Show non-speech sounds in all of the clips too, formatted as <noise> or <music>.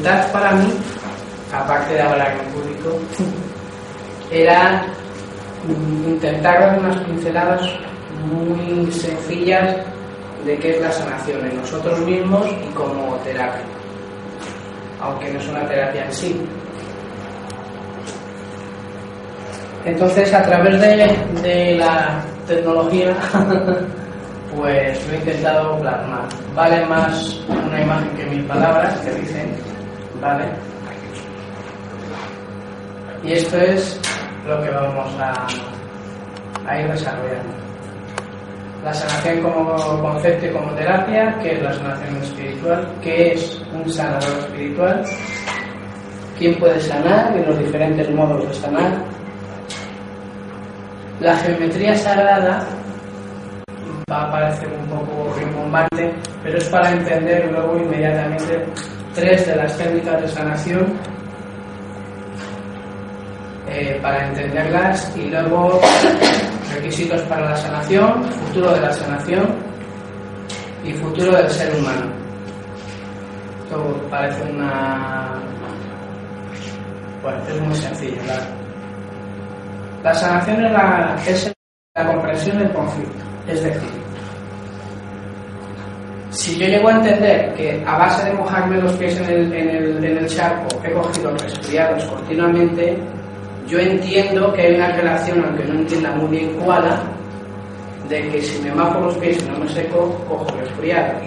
dificultad para mí, aparte de hablar en público, era intentar dar unas pinceladas muy sencillas de qué es la sanación en nosotros mismos y como terapia, aunque no es una terapia en sí. Entonces, a través de, la tecnología, <laughs> pues lo he intentado plasmar. Vale más una imagen que mil palabras, que dicen, ¿vale? Y esto es lo que vamos a, ir desarrollando. La sanación como concepto y como terapia, ¿qué es la sanación espiritual? ¿Qué es un sanador espiritual? ¿Quién puede sanar y los diferentes modos de sanar? La geometría sagrada va a parecer un poco rimbombante, pero es para entender luego inmediatamente tres de las técnicas de sanación eh, para entenderlas y luego requisitos para la sanación, futuro de la sanación y futuro del ser humano. Esto parece una... Bueno, es muy sencillo, claro. La sanación es la, es la comprensión del conflicto. Es decir, si yo llego a entender que a base de mojarme los pies en el, en el, en el charco he cogido resfriados continuamente, yo entiendo que hay una relación, aunque no entienda muy bien cuál, de que si me mojo los pies y no me seco, cojo resfriados.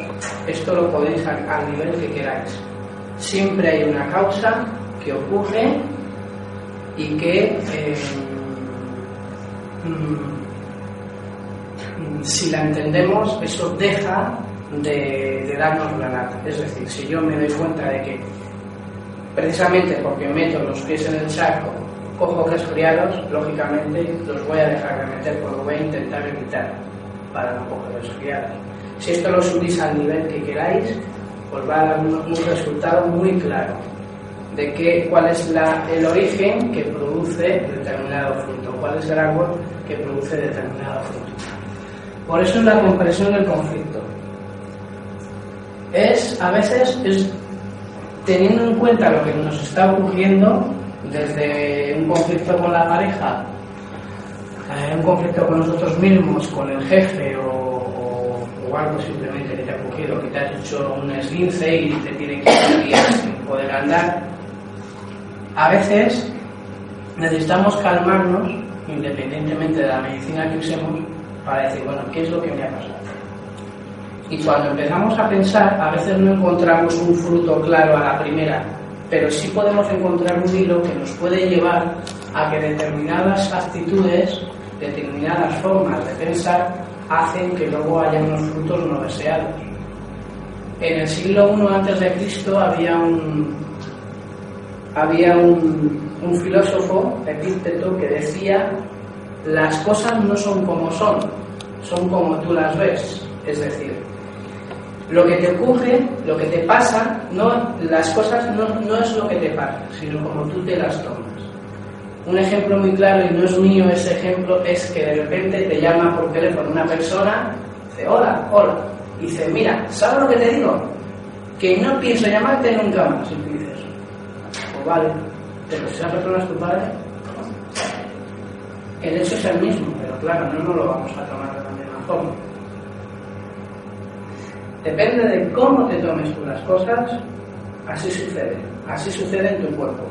Esto lo podéis al, nivel que queráis. Siempre hay una causa que ocurre y que eh, Mm, si la entendemos, eso deja de, darnos la nata. Es decir, si yo me doy cuenta de que precisamente porque meto los pies en el saco, cojo resfriados, lógicamente los voy a dejar de meter, porque voy a intentar evitar para no coger resfriados. Si esto lo subís al nivel que queráis, os va a dar un, resultado muy claro de qué, cuál es el origen que produce determinado fruto, cuál es el árbol que produce determinado fruto. Por eso es la comprensión del conflicto. Es, a veces, es teniendo en cuenta lo que nos está ocurriendo, desde un conflicto con la pareja, eh, un conflicto con nosotros mismos, con el jefe o, algo simplemente que te ha ocurrido, que te has hecho un esguince y te tiene que ir sin poder andar, a veces necesitamos calmarnos, independientemente de la medicina que usemos, para decir, bueno, ¿qué es lo que me ha pasado? Y cuando empezamos a pensar, a veces no encontramos un fruto claro a la primera, pero sí podemos encontrar un hilo que nos puede llevar a que determinadas actitudes, determinadas formas de pensar, hacen que luego haya unos frutos no deseados. En el siglo I antes de Cristo había un, había un, filósofo, Epíteto, que decía, las cosas no son como son, son como tú las ves. Es decir, lo que te ocurre, lo que te pasa, no, las cosas no, no es lo que te pasa, sino como tú te las tomas. Un ejemplo muy claro, y no es mío ese ejemplo, es que de repente te llama por teléfono una persona, dice, hola, hola, y dice, mira, ¿sabes lo que te digo? Que no pienso llamarte nunca más. Y vale, pero si esa persona es tu padre, el hecho es el mismo, pero claro, no nos lo vamos a tomar de la misma forma. Depende de cómo te tomes tú las cosas, así sucede, así sucede en tu cuerpo.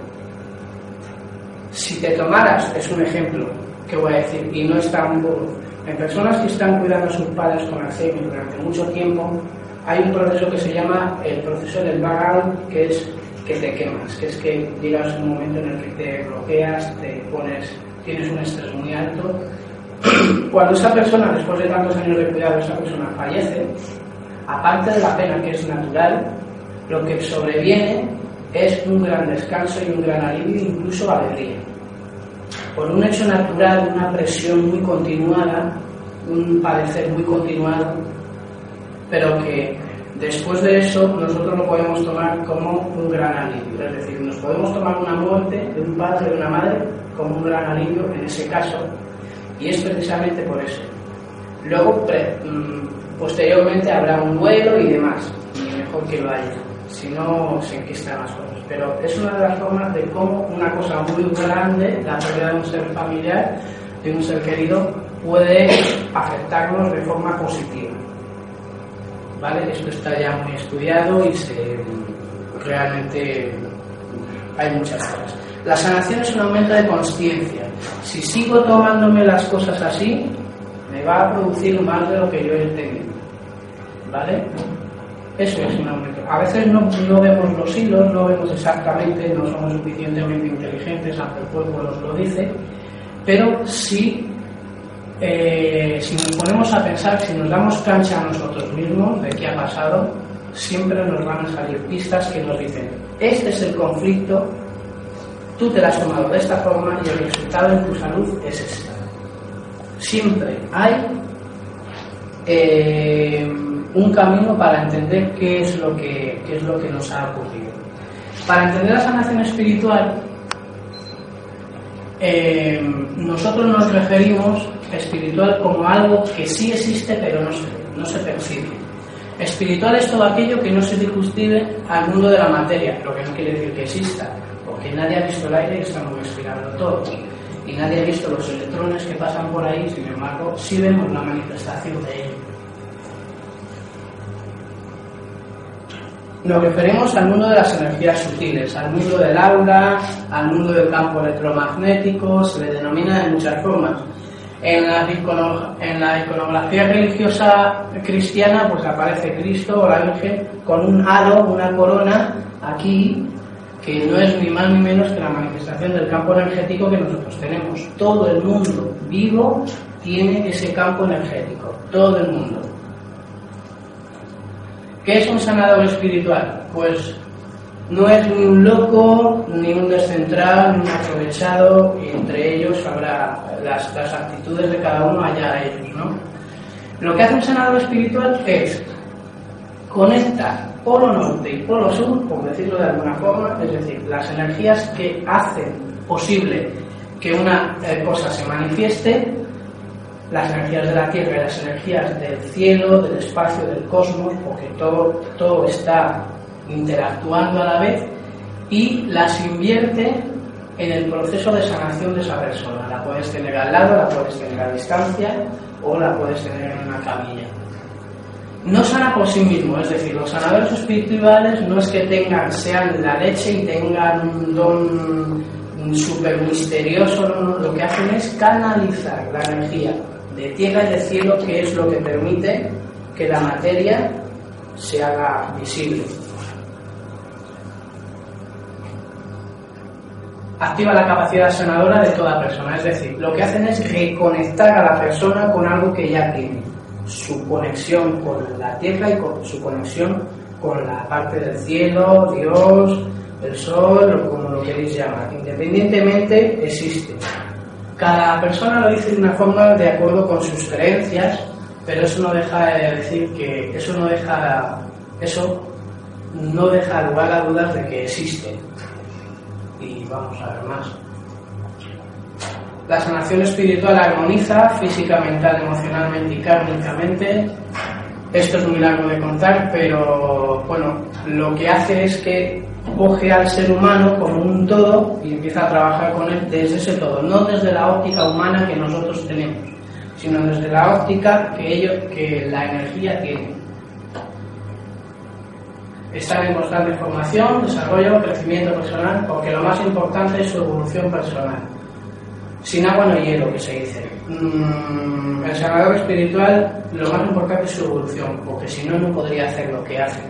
Si te tomaras, es un ejemplo que voy a decir, y no está un poco, en personas que están cuidando a sus padres con Alzheimer durante mucho tiempo, hay un proceso que se llama el proceso del burnout, que es que te quemas, que es que llegas a un momento en el que te bloqueas, te pones, tienes un estrés muy alto. <clears throat> Cuando esa persona, después de tantos años de cuidado, esa persona fallece, aparte de la pena que es natural, lo que sobreviene es un gran descanso y un gran alivio, incluso alegría. Por un hecho natural, una presión muy continuada, un padecer muy continuado, pero que Después de eso, nosotros lo podemos tomar como un gran alivio. Es decir, nos podemos tomar una muerte de un padre o de una madre como un gran alivio en ese caso. Y es precisamente por eso. Luego, mm, posteriormente habrá un duelo y demás, y mejor que lo haya, si no se enquistan las cosas. Pero es una de las formas de cómo una cosa muy grande, la pérdida de un ser familiar, de un ser querido, puede afectarnos de forma positiva. ¿Vale? Esto está ya muy estudiado y se, realmente hay muchas cosas. La sanación es un aumento de conciencia. Si sigo tomándome las cosas así, me va a producir más de lo que yo he tenido. ¿Vale? Eso es un aumento. A veces no, no, vemos los hilos, no vemos exactamente, no somos suficientemente inteligentes, aunque el cuerpo nos lo dice, pero sí, eh, si nos ponemos a pensar, si nos damos cancha a nosotros mismos de qué ha pasado, siempre nos van a salir pistas que nos dicen, este es el conflicto tú te la has tomado de esta forma y el resultado en tu salud es esta. Siempre hay eh, un camino para entender qué es, lo que, es lo que nos ha ocurrido. Para entender la sanación espiritual, eh, nosotros nos referimos espiritual como algo que sí existe pero no se, no se percibe. Espiritual es todo aquello que no se circunscribe al mundo de la materia, lo que no quiere decir que exista, que nadie ha visto el aire y estamos respirando todos. Y nadie ha visto los electrones que pasan por ahí, sin embargo, sí vemos la manifestación de ello. Nos referimos al mundo de las energías sutiles, al mundo del aura, al mundo del campo electromagnético, se le denomina de muchas formas. En la, en la, iconografía religiosa cristiana pues aparece Cristo o la Virgen con un halo, una corona aquí que no es ni más ni menos que la manifestación del campo energético que nosotros tenemos. Todo el mundo vivo tiene ese campo energético, todo el mundo. ¿Qué es un sanador espiritual? Pues no es ni un loco, ni un descentrado, ni un aprovechado, y entre ellos habrá las, las actitudes de cada uno allá a ellos, ¿no? Lo que hace un sanador espiritual es conectar polo norte y polo sur, por decirlo de alguna forma, es decir, las energías que hacen posible que una eh, cosa se manifieste, las energías de la Tierra y las energías del cielo, del espacio, del cosmos, porque todo, todo está interactuando a la vez, y las invierte en el proceso de sanación de esa persona. La puedes tener al lado, la puedes tener a distancia o la puedes tener en una camilla. No sana por sí mismo, es decir, los sanadores espirituales no es que tengan, sean la leche y tengan un don súper misterioso, lo que hacen es canalizar la energía de tierra y cielo, que es lo que permite que la materia se haga visible. Activa la capacidad sanadora de toda persona, es decir, lo que hacen es reconectar a la persona con algo que ya tiene su conexión con la tierra y con su conexión con la parte del cielo, Dios, el sol o como lo queréis llamar. Independientemente existe. Cada persona lo dice de una forma de acuerdo con sus creencias, pero eso no deja de decir que eso no deja eso no deja lugar a dudas de que existe. Y vamos a ver más. La sanación espiritual armoniza física, mental, emocionalmente y kármicamente. Esto es muy largo de contar, pero bueno, lo que hace es que coge al ser humano como un todo y empieza a trabajar con él desde ese todo, no desde la óptica humana que nosotros tenemos, sino desde la óptica que, ellos, que la energía tiene. Estar en constante formación, desarrollo, crecimiento personal, porque lo más importante es su evolución personal. Sin agua no hielo, que se dice. Mm, el sanador espiritual, lo más importante es su evolución, porque si no, no podría hacer lo que hace.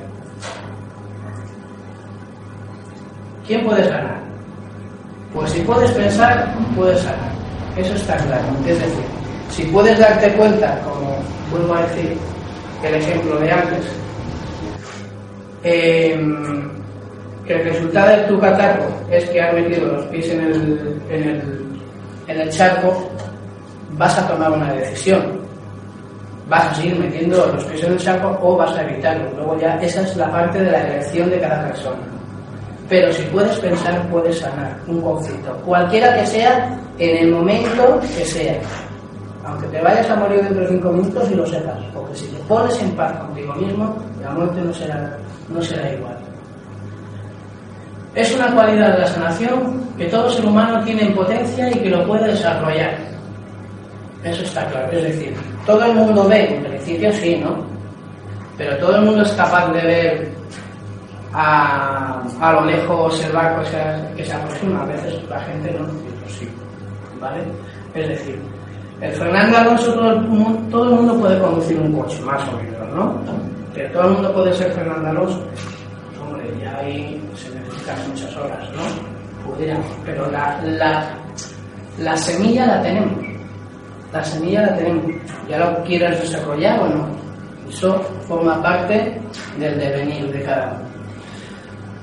¿Quién puede sanar? Pues si puedes pensar, puedes sanar. Eso está claro. Es decir, si puedes darte cuenta, como vuelvo a decir el ejemplo de antes, em, que el resultado de tu catarro es que has metido los pies en el en el charco, vas a tomar una decisión. Vas a seguir metiendo los pies en el charco o vas a evitarlo. Luego ya esa es la parte de la elección de cada persona. Pero si puedes pensar, puedes sanar un conflicto, cualquiera que sea, en el momento que sea. aunque te vayas a morir dentro de cinco minutos y lo sepas, porque si te pones en paz contigo mismo, la muerte no será, no será igual. Es una cualidad de la sanación que todo ser humano tiene en potencia y que lo puede desarrollar. Eso está claro. Es decir, todo el mundo ve, en principio sí, ¿no? Pero todo el mundo es capaz de ver a, a lo lejos el barco que se aproxima. A veces la gente no, pues sí. ¿Vale? Es decir, el Fernando Alonso, todo el, mundo, todo el mundo puede conducir un coche, más o menos, ¿no? Pero todo el mundo puede ser Fernando Alonso. Pues, hombre, ya ahí se necesitan muchas horas, ¿no? Pudiéramos, pero la, la, la semilla la tenemos. La semilla la tenemos. Ya lo quieras desarrollar o no. Eso forma parte del devenir de cada uno.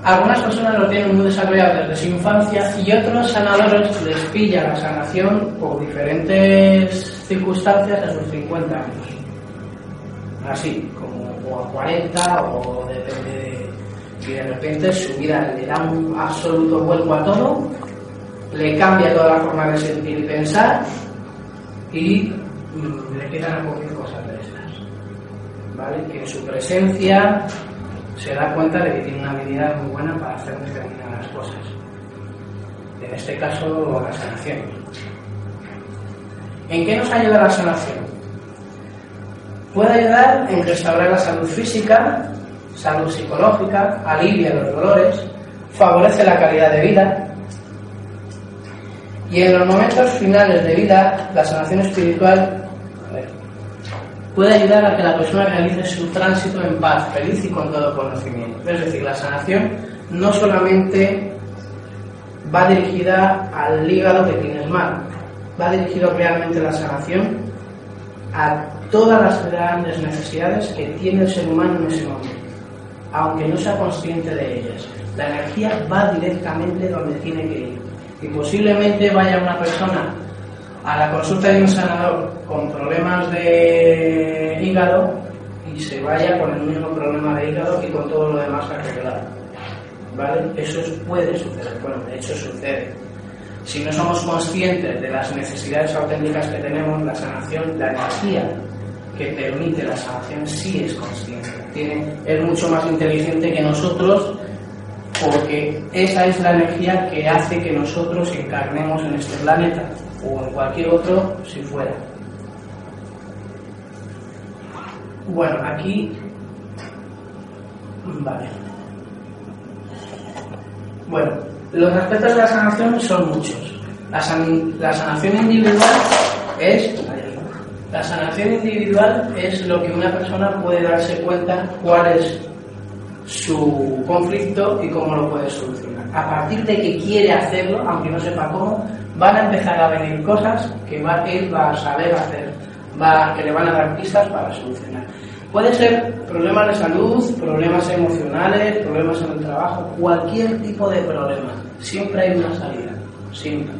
Algunas personas lo tienen muy desarrollado desde su infancia y otros sanadores les pilla la sanación por diferentes circunstancias a sus 50 años. Así, como o a 40 o depende de... Y de repente su vida le da un absoluto vuelco a todo, le cambia toda la forma de sentir y pensar y mm, le quedan a cualquier cosas de estas. ¿Vale? Que en su presencia se da cuenta de que tiene una habilidad muy buena para hacer determinadas cosas. En este caso, la sanación. ¿En qué nos ayuda la sanación? Puede ayudar en restaurar la salud física, salud psicológica, alivia los dolores, favorece la calidad de vida. Y en los momentos finales de vida, la sanación espiritual puede ayudar a que la persona realice su tránsito en paz, feliz y con todo conocimiento. Es decir, la sanación no solamente va dirigida al hígado que tienes mal, va dirigido realmente la sanación a todas las grandes necesidades que tiene el ser humano en ese momento, aunque no sea consciente de ellas. La energía va directamente donde tiene que ir. Y posiblemente vaya una persona a la consulta de un sanador con problemas de hígado y se vaya con el mismo problema de hígado y con todo lo demás arreglado. ¿Vale? Eso puede suceder, bueno, de hecho sucede. Si no somos conscientes de las necesidades auténticas que tenemos, la sanación, la energía que permite la sanación sí es consciente. Tiene, es mucho más inteligente que nosotros porque esa es la energía que hace que nosotros encarnemos en este planeta o en cualquier otro si fuera. Bueno, aquí. Vale. Bueno, los aspectos de la sanación son muchos. La, la sanación individual es. La sanación individual es lo que una persona puede darse cuenta cuál es su conflicto y cómo lo puede solucionar. A partir de que quiere hacerlo, aunque no sepa cómo, van a empezar a venir cosas que va, él va a saber hacer, va, que le van a dar pistas para solucionar. Puede ser problemas de salud, problemas emocionales, problemas en el trabajo, cualquier tipo de problema. Siempre hay una salida, siempre.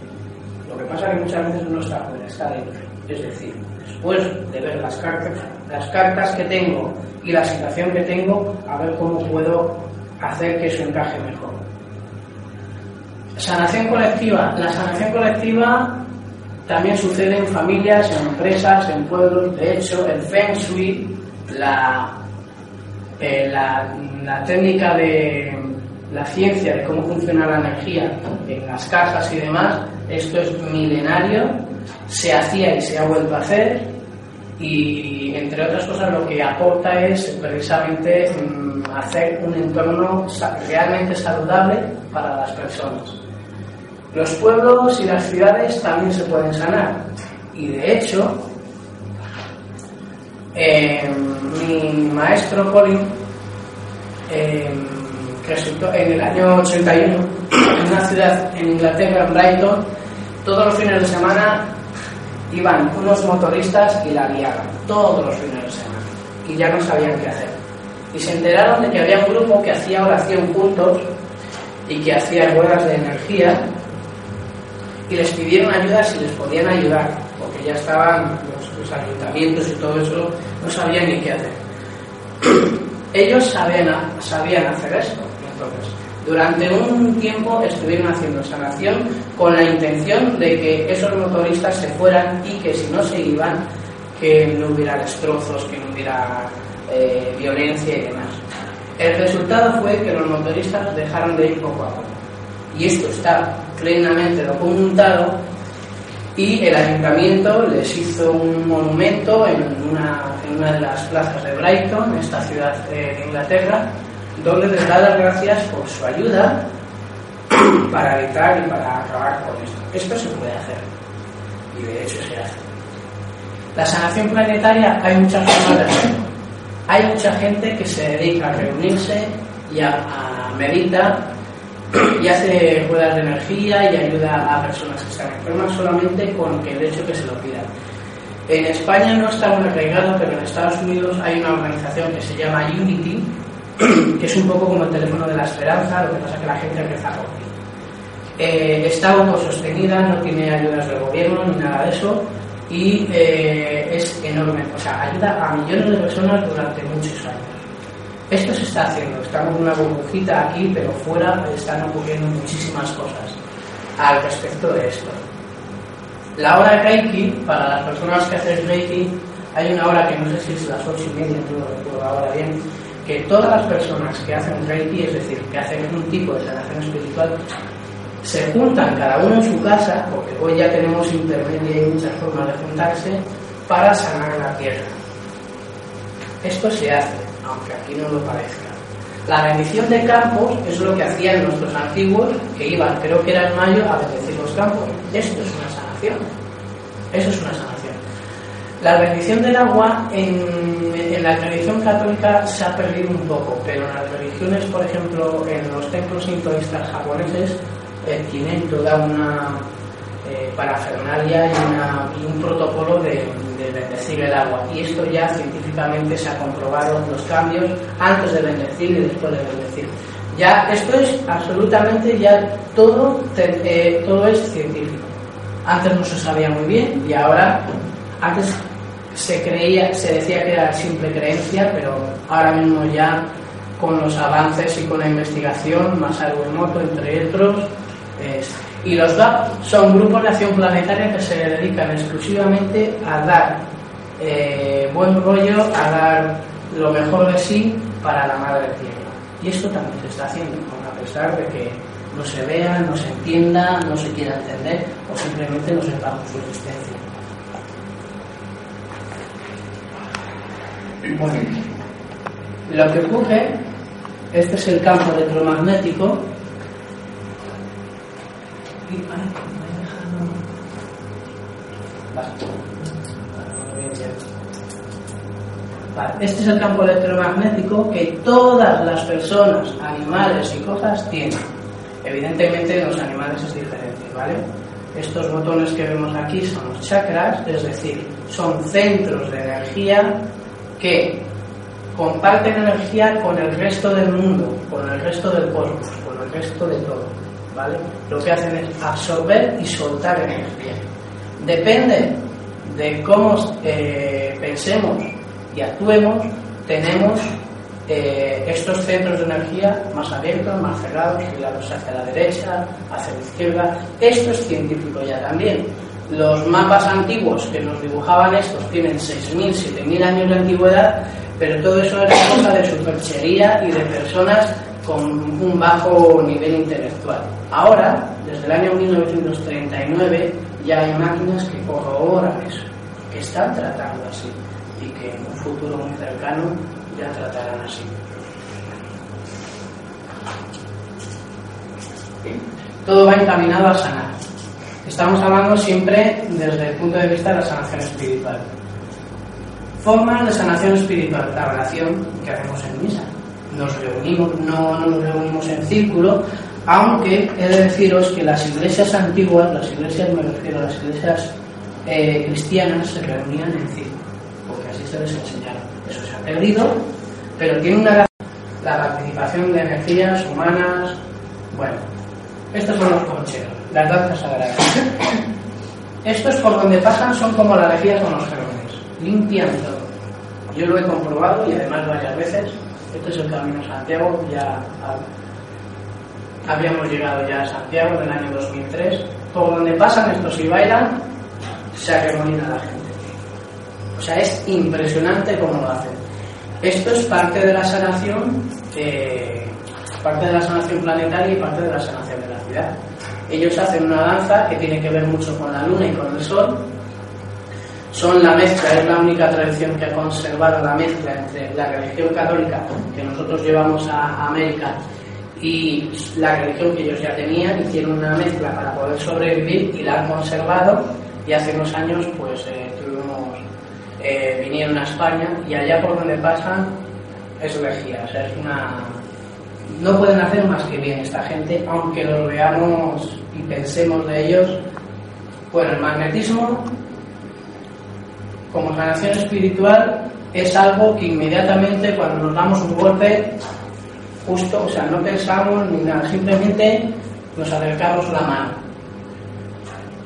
Lo que pasa es que muchas veces no está fuera, está dentro. Es decir, después de ver las cartas, las cartas que tengo y la situación que tengo, a ver cómo puedo hacer que eso encaje mejor. Sanación colectiva. La sanación colectiva también sucede en familias, en empresas, en pueblos. De hecho, el Feng Shui, la, eh, la, técnica de la ciencia de cómo funciona la energía en las casas y demás, esto es milenario, se hacía y se ha vuelto a hacer y entre otras cosas lo que aporta es precisamente mm, hacer un entorno realmente saludable para las personas. Los pueblos y las ciudades también se pueden sanar. Y de hecho, eh, mi maestro Colin, eh, resultó en el año 81, en una ciudad en Inglaterra, en Brighton, todos los fines de semana iban unos motoristas y la guiaban, todos los fines de semana, y ya no sabían qué hacer. Y se enteraron de que había un grupo que hacía oración juntos y que hacía ruedas de energía y les pidieron ayuda si les podían ayudar, porque ya estaban los, ayuntamientos y todo eso, no sabían ni qué hacer. <clears throat> Ellos sabían, sabían hacer esto, entonces Durante un tiempo estuvieron haciendo sanación con la intención de que esos motoristas se fueran y que si no se iban, que no hubiera destrozos, que no hubiera eh, violencia y demás. El resultado fue que los motoristas dejaron de ir poco a poco. Y esto está plenamente documentado y el ayuntamiento les hizo un monumento en una, en una de las plazas de Brighton, esta ciudad de Inglaterra, donde les da las gracias por su ayuda para evitar y para acabar con esto. Esto se puede hacer y de hecho se hace. La sanación planetaria hay muchas formas de hacerlo. Hay mucha gente que se dedica a reunirse y a, a meditar y hace ruedas de energía y ayuda a personas que están enfermas solamente con el hecho que se lo pidan. En España no está muy arraigado, pero en Estados Unidos hay una organización que se llama Unity, que es un poco como el teléfono de la esperanza, lo que pasa es que la gente empieza a correr. Eh, está autosostenida, no tiene ayudas del gobierno ni nada de eso, y eh, es enorme, o sea, ayuda a millones de personas durante muchos años. Esto se está haciendo, estamos en una burbujita aquí, pero fuera están ocurriendo muchísimas cosas al respecto de esto. La hora de Reiki, para las personas que hacen Reiki, hay una hora que no sé si es las ocho y media, no lo recuerdo ahora bien, que todas las personas que hacen Reiki, es decir, que hacen un tipo de sanación espiritual, se juntan cada uno en su casa, porque hoy ya tenemos internet y muchas formas de juntarse, para sanar la tierra. Esto se hace, aunque aquí no lo parezca. La bendición de campos es lo que hacían nuestros antiguos, que iban, creo que era en mayo, a bendecir los campos. Esto es una sanación. Eso es una sanación. La bendición del agua en, en, la religión católica se ha perdido un poco, pero en las religiones, por ejemplo, en los templos sintoístas japoneses, eh, tienen toda una eh, parafernalia y, una, y, un protocolo de, de, bendecir el agua. Y esto ya científicamente se ha comprobado los cambios antes de bendecir y después de bendecir. Ya esto es absolutamente ya todo, eh, todo es científico. Antes no se sabía muy bien y ahora antes se creía, se decía que era simple creencia, pero ahora mismo ya con los avances y con la investigación, más Emoto, entre otros, y los GAP son grupos de acción planetaria que se dedican exclusivamente a dar eh, buen rollo, a dar lo mejor de sí para la madre tierra. Y esto también se está haciendo, a pesar de que no se vea, no se entienda, no se quiera entender o simplemente no sepamos su existencia. Bueno, lo que ocurre, este es el campo electromagnético. Este es el campo electromagnético que todas las personas, animales y cosas tienen. Evidentemente en los animales es diferente, ¿vale? Estos botones que vemos aquí son los chakras, es decir, son centros de energía que comparten energía con el resto del mundo, con el resto del cosmos, con el resto de todo. ¿vale? Lo que hacen es absorber y soltar energía. Depende de cómo eh, pensemos y actuemos, tenemos eh, estos centros de energía más abiertos, más cerrados, girados hacia la derecha, hacia la izquierda. Esto es científico ya también. Los mapas antiguos que nos dibujaban estos tienen 6.000, 7.000 años de antigüedad, pero todo eso era cosa de superchería y de personas con un bajo nivel intelectual. Ahora, desde el año 1939, ya hay máquinas que corroboran eso, que están tratando así y que en un futuro muy cercano ya tratarán así. Todo va encaminado a sanar. Estamos hablando siempre desde el punto de vista de la sanación espiritual. Formas de sanación espiritual, la relación que hacemos en misa. Nos reunimos, no nos reunimos en círculo, aunque he de deciros que las iglesias antiguas, las iglesias, me refiero a las iglesias eh, cristianas, se reunían en círculo, porque así se les enseñaron. Eso se ha perdido, pero tiene una la participación de energías humanas, bueno, estos son los concheros las danzas sagradas. Estos por donde pasan son como la energía con los germes, limpian todo. Yo lo he comprobado y además varias veces. Este es el camino a Santiago, ya habíamos llegado ya a Santiago en el año 2003. Por donde pasan estos y bailan, se arremolina la gente. O sea, es impresionante cómo lo hacen. Esto es parte de la sanación, eh, parte de la sanación planetaria y parte de la sanación de la ciudad. Ellos hacen una danza que tiene que ver mucho con la luna y con el sol. Son la mezcla, es la única tradición que ha conservado la mezcla entre la religión católica que nosotros llevamos a América y la religión que ellos ya tenían, hicieron una mezcla para poder sobrevivir y la han conservado y hace unos años pues eh, tuvimos, eh, vinieron a España y allá por donde pasan es lejía, o sea, es una... No pueden hacer más que bien esta gente, aunque lo veamos y pensemos de ellos. Bueno, el magnetismo como sanación espiritual es algo que inmediatamente cuando nos damos un golpe justo, o sea, no pensamos ni nada, simplemente nos acercamos la mano.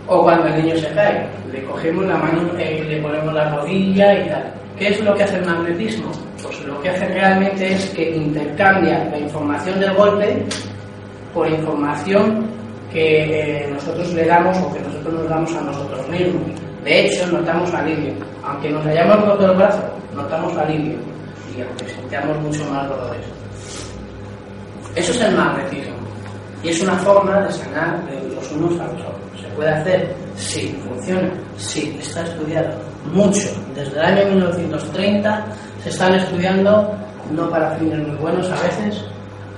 O cuando el niño se cae, le cogemos la mano, eh, le ponemos la rodilla y tal. ¿Qué es lo que hace el magnetismo? Pues lo que hace realmente es que intercambia la información del golpe por información que eh, nosotros le damos o que nosotros nos damos a nosotros mismos. De hecho, notamos alivio. Aunque nos hayamos roto el brazo, notamos alivio y aunque sintamos mucho más dolores. Eso es el magnetismo. Y es una forma de sanar de los unos a los otros. ¿Se puede hacer? Sí. ¿Funciona? Sí. Está estudiado mucho. Desde el año 1930 se están estudiando, no para fines muy buenos a veces,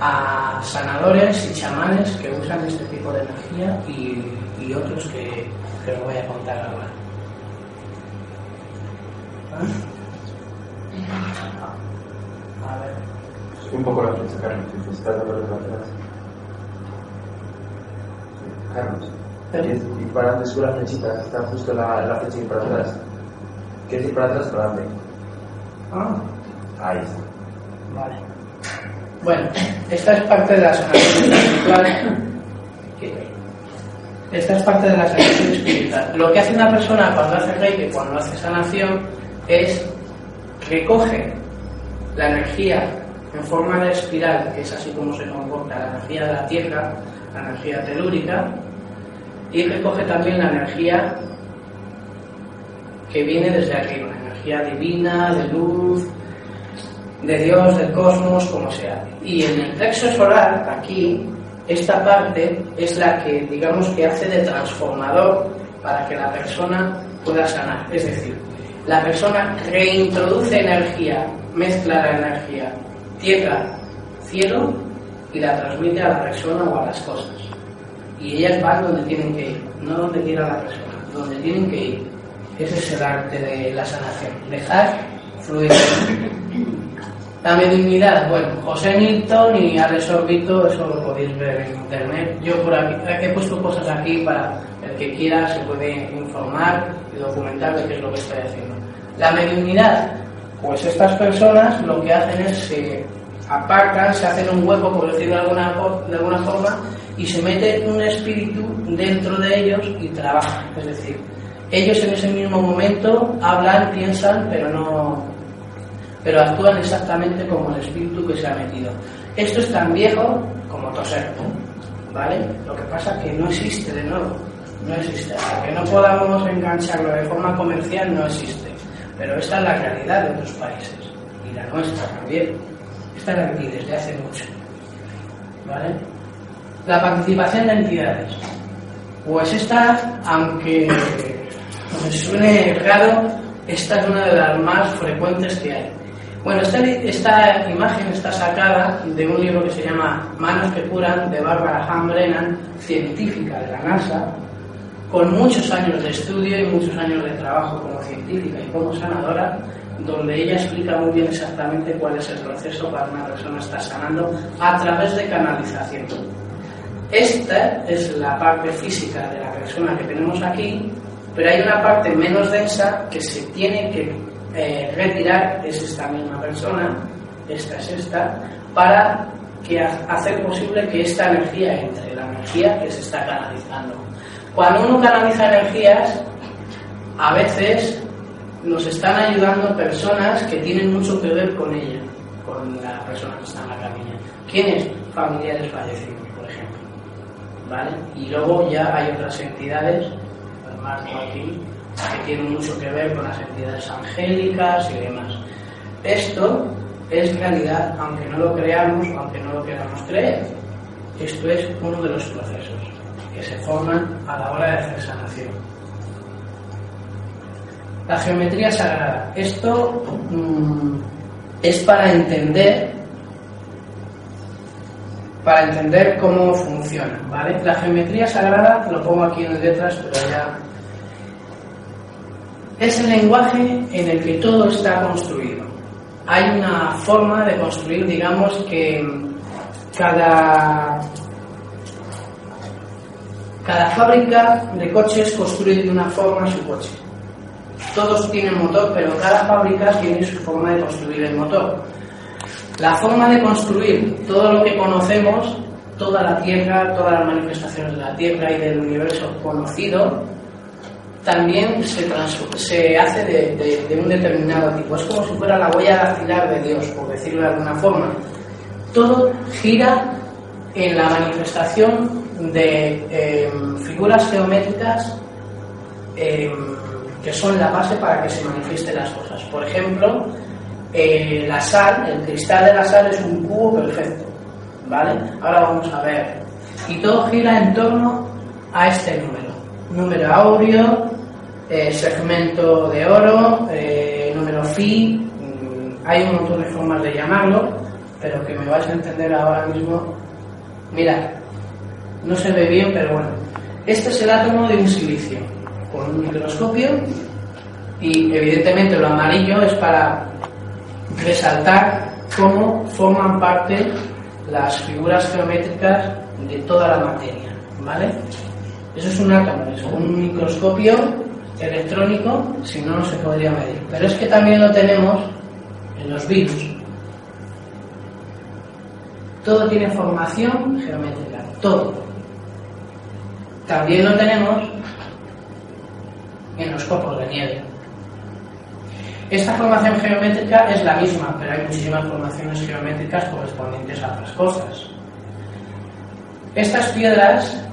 a sanadores y chamanes que usan este tipo de energía y, otros que, que os voy a contar ahora. ¿Ah? A ver un poco la fecha, Carlos, está de relaciones. Carlos. Y, y para adelante sube la flechita, está justo la, la fecha y para atrás. ¿Qué decir para atrás? Para adelante. Ah. Ahí está. Vale. Bueno, esta es parte de la sanación espiritual. Esta es parte de la sanación espiritual. Lo que hace una persona cuando hace reiki, cuando hace sanación, es recoge la energía en forma de espiral, que es así como se comporta la energía de la Tierra, la energía telúrica, y recoge también la energía que viene desde arriba, energía divina, de luz, de Dios, del cosmos, como sea. Y en el plexo solar, aquí, esta parte es la que, digamos, que hace de transformador para que la persona pueda sanar. Es decir, la persona reintroduce energía, mezcla la energía tierra, cielo y la transmite a la persona o a las cosas. Y ellas van donde tienen que ir, no donde quiera la persona, donde tienen que ir. Ese es el arte de la sanación, dejar fluir. La mediunidad, bueno, José Nilton y Alex Orbito, eso lo podéis ver en internet. Yo por aquí he puesto cosas aquí para el que quiera se puede informar y documentar de qué es lo que estoy haciendo. La mediunidad, pues estas personas lo que hacen es se aparcan, se hacen un hueco, por decirlo de alguna, de alguna forma, y se mete un espíritu dentro de ellos y trabajan. Es decir, ellos en ese mismo momento hablan, piensan, pero no pero actúan exactamente como el espíritu que se ha metido. Esto es tan viejo como toser, ¿vale? Lo que pasa es que no existe de nuevo, no existe. Hasta que no podamos engancharlo de forma comercial, no existe. Pero esta es la realidad de otros países y la nuestra también. Esta es aquí desde hace mucho. ¿Vale? La participación de entidades. Pues esta, aunque nos suene raro, esta es una de las más frecuentes que hay. Bueno, esta, esta, imagen está sacada de un libro que se llama Manos que curan de Barbara Han Brennan, científica de la NASA, con muchos años de estudio y muchos años de trabajo como científica y como sanadora, donde ella explica muy bien exactamente cuál es el proceso para una persona estar sanando a través de canalización. Esta es la parte física de la persona que tenemos aquí, pero hay una parte menos densa que se tiene que retirar, es esta misma persona, esta es esta, para que hacer posible que esta energía entre, la energía que se está canalizando. Cuando uno canaliza energías, a veces nos están ayudando personas que tienen mucho que ver con ella, con la persona que está en la camilla. ¿Quiénes? Familiares fallecidos, por ejemplo. ¿Vale? Y luego ya hay otras entidades, además aquí, que tienen mucho que ver con las entidades angélicas y demás. Esto es realidad, aunque no lo creamos, aunque no lo queramos creer. Esto es uno de los procesos que se forman a la hora de hacer sanación. La geometría sagrada. Esto mm, es para entender para entender cómo funciona, ¿vale? La geometría sagrada, lo pongo aquí en letras, pero ya es el lenguaje en el que todo está construido. Hay una forma de construir, digamos, que cada, cada fábrica de coches construye de una forma su coche. Todos tienen motor, pero cada fábrica tiene su forma de construir el motor. La forma de construir todo lo que conocemos, toda la Tierra, todas las manifestaciones de la Tierra y del universo conocido, también se, se hace de, un determinado tipo. Es como si fuera la huella dactilar de Dios, por decirlo de alguna forma. Todo gira en la manifestación de em, figuras geométricas em, que son la base para que se manifiesten las cosas. Por ejemplo, eh, la sal, el cristal de la sal es un cubo perfecto. ¿Vale? Ahora vamos a ver. Y todo gira en torno a este número. Número áureo, eh, segmento de oro, eh, número phi, mm, hay un montón de formas de llamarlo, pero que me vais a entender ahora mismo. Mirad, no se ve bien, pero bueno. Este es el átomo de un silicio, con un microscopio, y evidentemente lo amarillo es para resaltar cómo forman parte las figuras geométricas de toda la materia, ¿vale? Eso es un átomo, es un microscopio electrónico, si no, no se podría medir. Pero es que también lo tenemos en los virus. Todo tiene formación geométrica, todo. También lo tenemos en los copos de nieve. Esta formación geométrica es la misma, pero hay muchísimas formaciones geométricas correspondientes a otras cosas. Estas piedras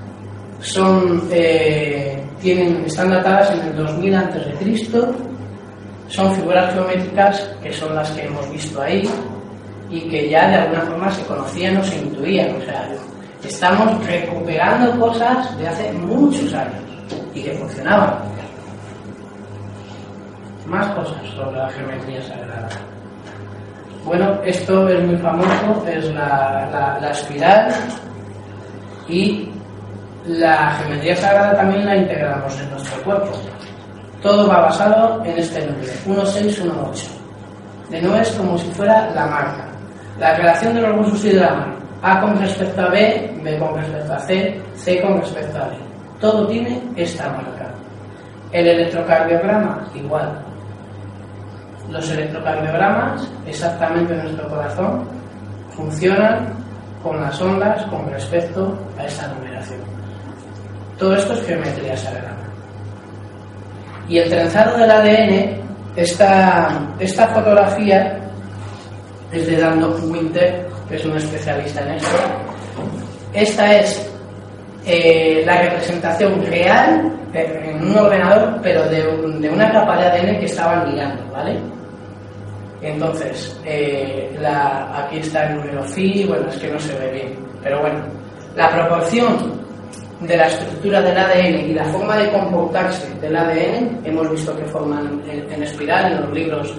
son eh, están datadas en el 2000 a.C. Son figuras geométricas que son las que hemos visto ahí y que ya de alguna forma se conocían o se intuían. O sea, estamos recuperando cosas de hace muchos años y que funcionaban. Más cosas sobre la geometría sagrada. Bueno, esto es muy famoso, es la, la espiral y la geometría sagrada también la integramos en nuestro cuerpo. Todo va basado en este número, 1618. De nuevo es como si fuera la marca. La relación de los huesos y de la mano. A con respecto a B, B con respecto a C, C con respecto a B. Todo tiene esta marca. El electrocardiograma, igual. Los electrocardiogramas, exactamente en nuestro corazón, funcionan con las ondas con respecto a esta numeración. Todo esto es geometría sagrada. Y el trenzado del ADN, esta, esta fotografía es de Dan Winter, que es un especialista en esto. Esta es eh, la representación real en un ordenador, pero de, de, una capa de ADN que estaban mirando, ¿vale? Entonces, eh, aquí está el número phi, bueno, es que no se ve bien, pero bueno, la proporción de la estructura del ADN y la forma de comportarse del ADN, hemos visto que forman en, espiral en los libros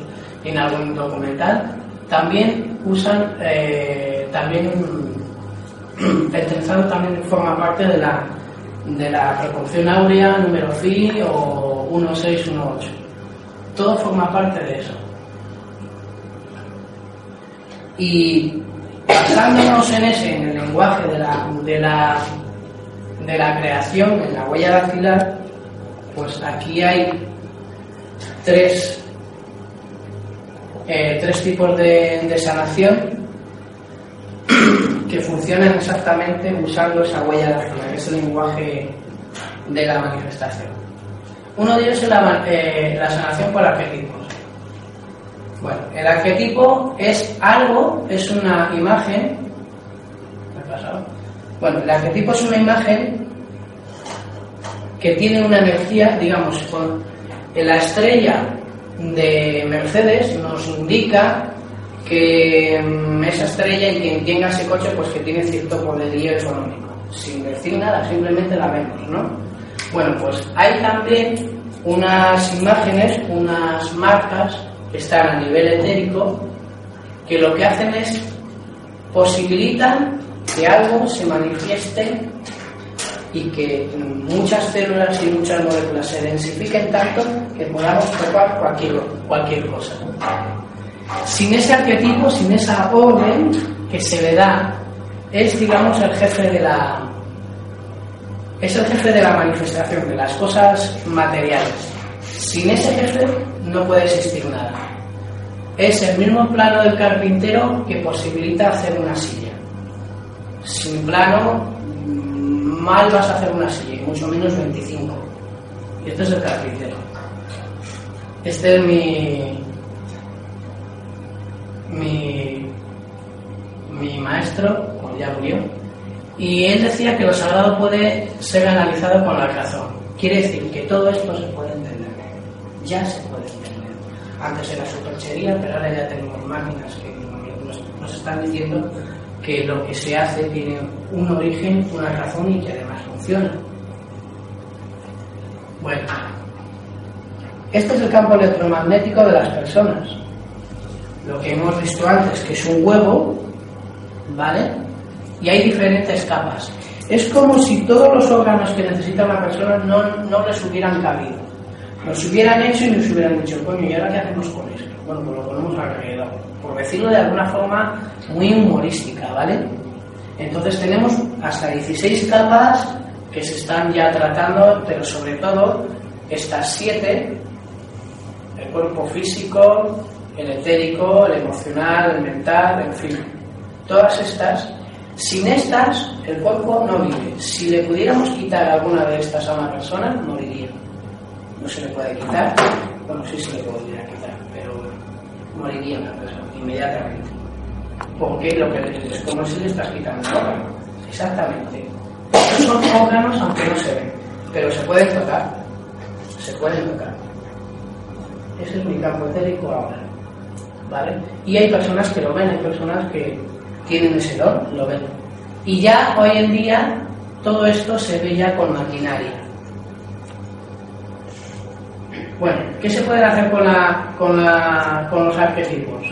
en algún documental, también usan, eh, también <clears throat> el trenzado también forma parte de la, de la proporción áurea, número phi o 1618. Todo forma parte de eso. Y basándonos en ese, en el lenguaje de la, de la de la creación en la huella dactilar, pues aquí hay tres, eh, tres tipos de, sanación que funcionan exactamente usando esa huella dactilar, que es el lenguaje de la manifestación. Uno de ellos es la, eh, la sanación por arquetipos. Bueno, el arquetipo es algo, es una imagen. ¿Me ha pasado? Bueno, el arquetipo es una imagen que tiene una energía, digamos, con la estrella de Mercedes nos indica que mm, esa estrella y quien tenga ese coche pues que tiene cierto poderío económico. Sin decir nada, simplemente la vemos, ¿no? Bueno, pues hay también unas imágenes, unas marcas que están a nivel etérico que lo que hacen es posibilitan que algo se manifieste y que muchas células y muchas moléculas se densifiquen tanto que podamos tocar cualquier, cualquier cosa. Sin ese arquetipo, sin esa orden que se le da, es digamos el jefe de la es el jefe de la manifestación de las cosas materiales. Sin ese jefe no puede existir nada. Es el mismo plano del carpintero que posibilita hacer una silla. Sin plano, mal vas a hacer una silla, mucho menos 25. Y esto es el carpintero. Este es mi, mi, mi maestro, como ya murió, y él decía que lo sagrado puede ser analizado con la razón. Quiere decir que todo esto se puede entender. Ya se puede entender. Antes era superchería, pero ahora ya tenemos máquinas que nos, están diciendo que lo que se hace tiene un origen, una razón y que además funciona. Bueno, este es el campo electromagnético de las personas. Lo que hemos visto antes, que es un huevo, ¿vale? y hay diferentes capas. Es como si todos los órganos que necesita una persona no, no les hubieran cabido. Nos hubieran hecho y nos hubieran dicho, coño, ¿y ahora qué hacemos con esto? Bueno, pues lo ponemos alrededor. Por decirlo de alguna forma muy humorística, ¿vale? Entonces tenemos hasta 16 capas que se están ya tratando, pero sobre todo estas siete, el cuerpo físico, el etérico, el emocional, el mental, en fin, todas estas sin estas, el cuerpo no vive. Si le pudiéramos quitar alguna de estas a una persona, moriría. No se le puede quitar, bueno, sí se le podría quitar, pero moriría una persona inmediatamente. Porque lo que es como si le estás quitando un órgano. Exactamente. son órganos aunque no se ven, pero se pueden tocar. Se pueden tocar. Ese es mi campo etérico ahora. ¿Vale? Y hay personas que lo ven, hay personas que tienen ese don, lo ven. Y ya hoy en día todo esto se ve ya con maquinaria. Bueno, ¿qué se puede hacer con, los arquetipos?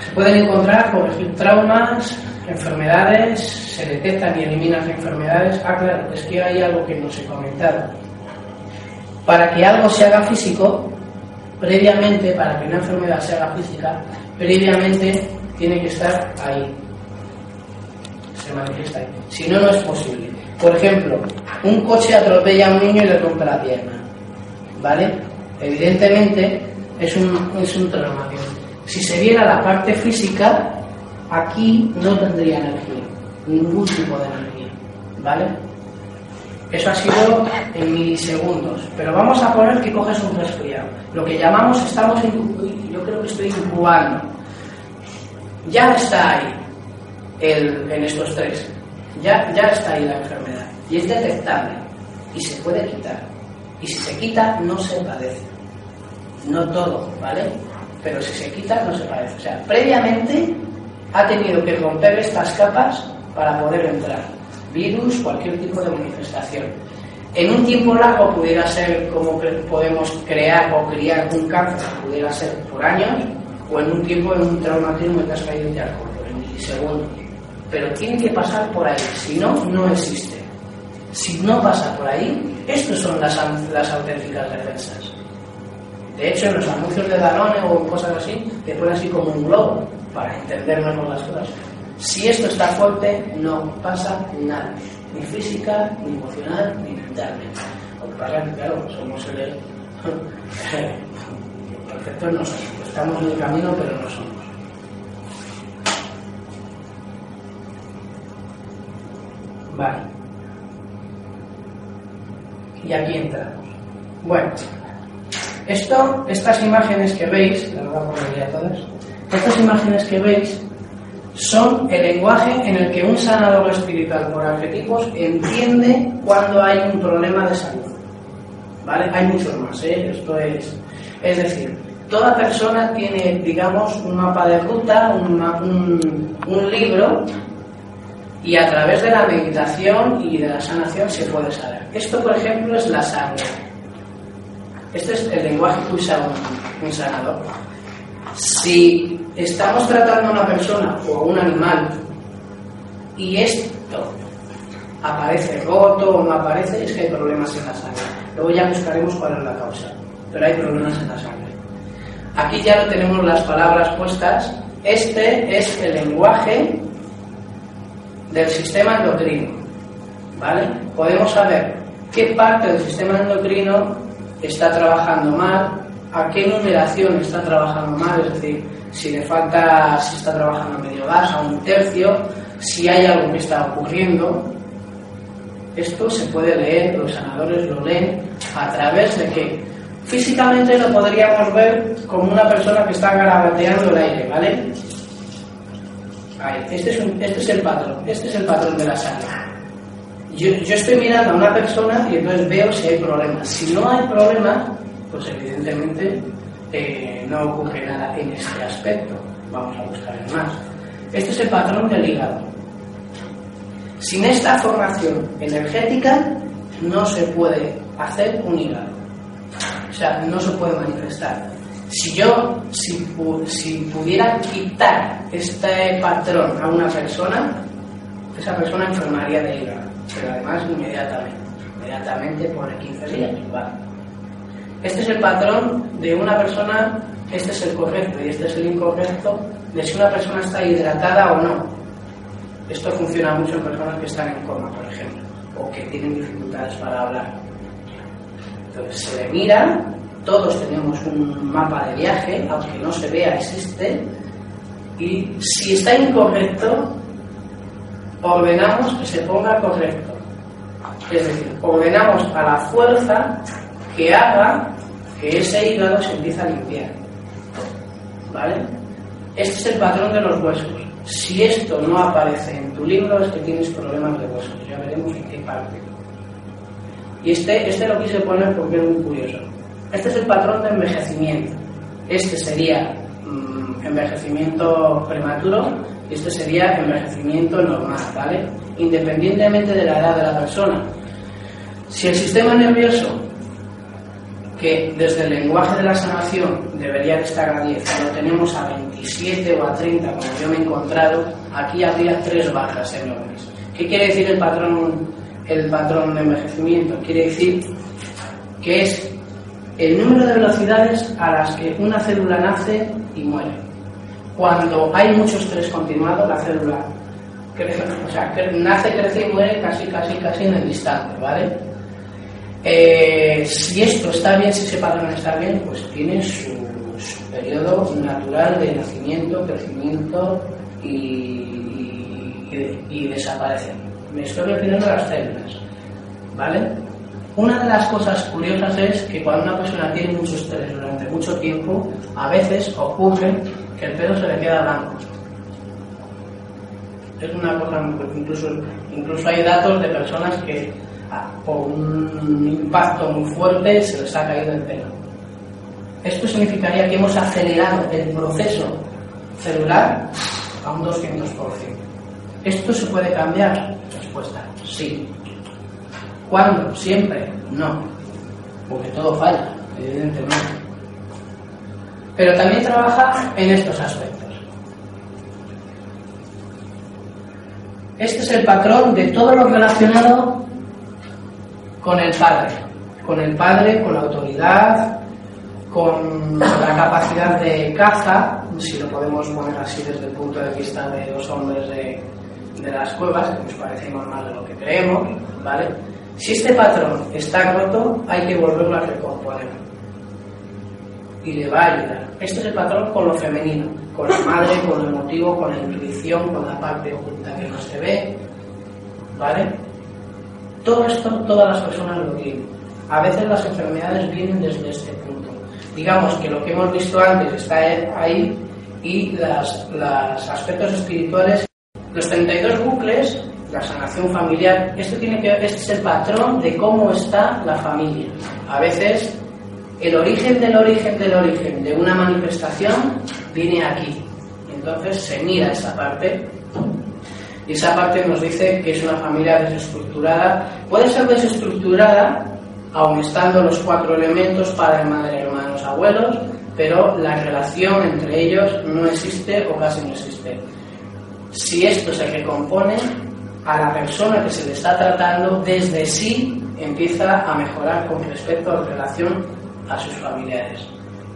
Se pueden encontrar, ejemplo, traumas, enfermedades, se detectan y eliminan enfermedades. Ah, claro, es que hay algo que no se comentado. Para que algo se haga físico, previamente, para que una enfermedad se haga física, previamente tiene que estar ahí. Se manifiesta ahí. Si no, no es posible. Por ejemplo, un coche atropella a un niño y le rompe la pierna. ¿Vale? Evidentemente es un, es un trauma. Si se viera la parte física, aquí no tendría energía. Ningún tipo de energía. ¿Vale? Eso ha sido en milisegundos. Pero vamos a poner que coges un resfriado. Lo que llamamos, estamos, yo creo que estoy incubando ya está ahí en estos tres. Ya, ya está ahí la enfermedad. Y es detectable. Y se puede quitar. Y si se quita, no se padece. No todo, ¿vale? Pero si se quita, no se padece. O sea, previamente ha tenido que romper estas capas para poder entrar. Virus, cualquier tipo de manifestación. En un tiempo largo pudiera ser como podemos crear o criar un cáncer, pudiera ser por años, o en un tiempo en un traumatismo que has caído de alcohol, en milisegundos. Pero tiene que pasar por ahí, si no, no existe. Si no pasa por ahí, estas son las, las auténticas defensas. De hecho, en los anuncios de Danone o cosas así, te ponen así como un globo para entender mejor las cosas. Si esto está fuerte, no pasa nada, ni física, ni emocional, ni mentalmente. Lo que pasa es que, claro, somos el. <laughs> perfectos no. Estamos en el camino, pero no somos. Vale. Y aquí entramos. Bueno, esto, estas imágenes que veis, a todas, estas imágenes que veis son el lenguaje en el que un sanador espiritual por arquetipos entiende cuando hay un problema de salud. ¿Vale? Hay muchos más, ¿eh? Esto es. Es decir, toda persona tiene, digamos, un mapa de ruta, un, un libro, y a través de la meditación y de la sanación se puede saber. Esto, por ejemplo, es la sangre. Este es el lenguaje que usa un, sanador. Si estamos tratando a una persona o a un animal y esto aparece roto o no aparece, es que hay problemas en la sangre. Luego ya buscaremos cuál es la causa, pero hay problemas en la sangre. Aquí ya no tenemos las palabras puestas. Este es el lenguaje del sistema endocrino. ¿Vale? Podemos saber qué parte del sistema endocrino está trabajando mal, a qué numeración está trabajando mal, es decir, si le falta, si está trabajando medio gas, a un tercio, si hay algo que está ocurriendo. Esto se puede leer, los sanadores lo leen a través de que físicamente lo podríamos ver como una persona que está garabateando el aire, ¿vale? Este, es este es el patrón, este es el patrón de la sangre. Yo, estoy mirando a una persona y entonces veo si hay problemas. Si no hay problemas, pues evidentemente eh, no ocurre nada en este aspecto. Vamos a buscar en más. Este es el patrón del hígado. Sin esta formación energética no se puede hacer un hígado. O sea, no se puede manifestar. Si yo, si, si pudiera quitar este patrón a una persona, esa persona enfermaría de hígado, pero además inmediatamente, inmediatamente por 15 días. Este es el patrón de una persona, este es el correcto y este es el incorrecto, de si una persona está hidratada o no. Esto funciona mucho en personas que están en coma, por ejemplo, o que tienen dificultades para hablar. Entonces se le mira todos tenemos un mapa de viaje, aunque no se vea, existe. Y si está incorrecto, ordenamos que se ponga correcto. Es decir, ordenamos a la fuerza que haga que ese hígado se empiece a limpiar. ¿Vale? Este es el patrón de los huesos. Si esto no aparece en tu libro es que tienes problemas de huesos. Ya veremos en qué parte. Y este, este lo quise poner porque es muy curioso. Este es el patrón de envejecimiento. Este sería mm, envejecimiento prematuro y este sería envejecimiento normal, ¿vale? Independientemente de la edad de la persona. Si el sistema nervioso, que desde el lenguaje de la sanación debería estar a 10, lo tenemos a 27 o a 30, como yo me he encontrado, aquí habría tres bajas enormes. ¿Qué quiere decir el patrón, el patrón de envejecimiento? Quiere decir que es el número de velocidades a las que una célula nace y muere. Cuando hay mucho estrés continuado, la célula crece, o sea, nace, crece y muere casi, casi, casi en el instante, ¿vale? Eh, si esto está bien, si ese patrón está bien, pues tiene su, periodo natural de nacimiento, crecimiento y, y, desaparece. Me estoy refiriendo a las células, ¿vale? Una de las cosas curiosas es que cuando una persona tiene mucho estrés durante mucho tiempo, a veces ocurre que el pelo se le queda blanco. Es una cosa, incluso, incluso hay datos de personas que ah, por un impacto muy fuerte se les ha caído el pelo. Esto significaría que hemos acelerado el proceso celular a un 200%. ¿Esto se puede cambiar? Respuesta, sí. ¿Cuándo? ¿Siempre? No, porque todo falla, evidentemente. Pero también trabaja en estos aspectos. Este es el patrón de todo lo relacionado con el padre, con el padre, con la autoridad, con la capacidad de caza, si lo podemos poner así desde el punto de vista de los hombres de, las cuevas, que nos parecemos más de lo que creemos, ¿vale? Si este patrón está roto, hay que volverlo a recomponer. Y le va a ayudar. Este es el patrón con lo femenino, con la madre, con lo emotivo, con la intuición, con la parte oculta que no se ve. ¿Vale? Todo esto, todas las personas lo tienen. A veces las enfermedades vienen desde este punto. Digamos que lo que hemos visto antes está ahí y las, los aspectos espirituales. Los 32 bucles, la sanación familiar, esto tiene que, este es el patrón de cómo está la familia. A veces el origen del origen del origen de una manifestación viene aquí. Entonces se mira esa parte y esa parte nos dice que es una familia desestructurada. Puede ser desestructurada aun estando los cuatro elementos, padre, madre, hermanos, abuelos, pero la relación entre ellos no existe o casi no existe. Si esto es el que compone, a la persona que se le está tratando desde sí empieza a mejorar con respecto a la relación a sus familiares.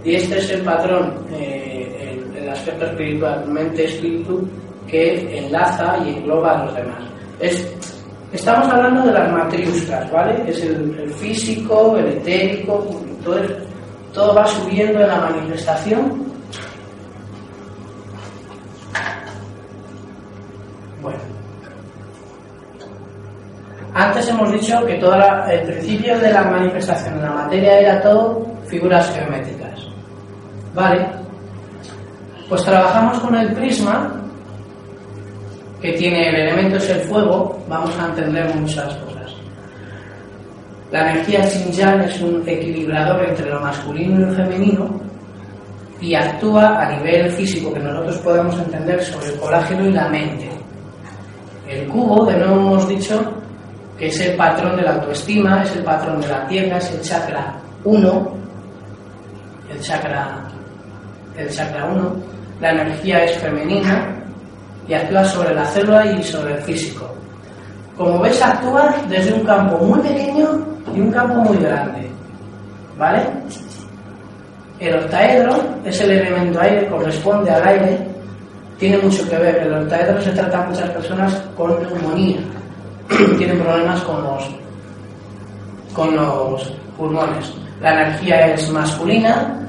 Y este es el patrón, eh, el, aspecto espiritual, mente-espíritu, que enlaza y engloba a los demás. Es, estamos hablando de las matriuscas, ¿vale? Es el, físico, el etérico, todo, todo va subiendo en la manifestación. Antes hemos dicho que todo el principio de la manifestación en la materia era todo figuras geométricas. ¿Vale? Pues trabajamos con el prisma, que tiene el elemento es el fuego, vamos a entender muchas cosas. La energía Xinjiang es un equilibrador entre lo masculino y lo femenino y actúa a nivel físico que nosotros podemos entender sobre el colágeno y la mente. El cubo, de nuevo hemos dicho, que es el patrón de la autoestima, es el patrón de la tierra, es el chakra 1, el chakra el chakra 1, la energía es femenina y actúa sobre la célula y sobre el físico. Como ves, actúa desde un campo muy pequeño y un campo muy grande. ¿Vale? El octaedro es el elemento aire, corresponde al aire, tiene mucho que ver. El octaedro se trata a muchas personas con neumonía, tienen problemas con los, con los pulmones. La energía es masculina,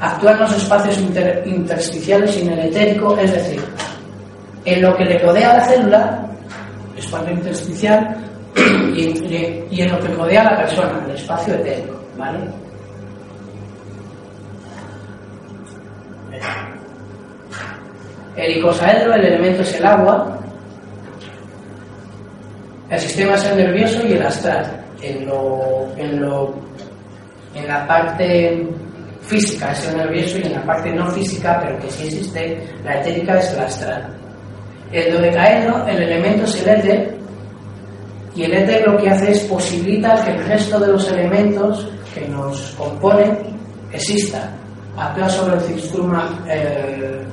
actúa en los espacios intersticiales y en el etérico, es decir, en lo que le rodea a la célula, espacio intersticial, y, en lo que rodea a la persona, el espacio etérico, ¿vale? El icosaedro, el elemento es el agua, el sistema es el nervioso y el astral. En, lo, en, lo, en la parte física es el nervioso y en la parte no física, pero que sí existe, la etérica es el astral. El dodecaedro, el elemento es el éter, y el éter lo que hace es posibilitar que el resto de los elementos que nos componen exista. Actúa sobre el sistema, el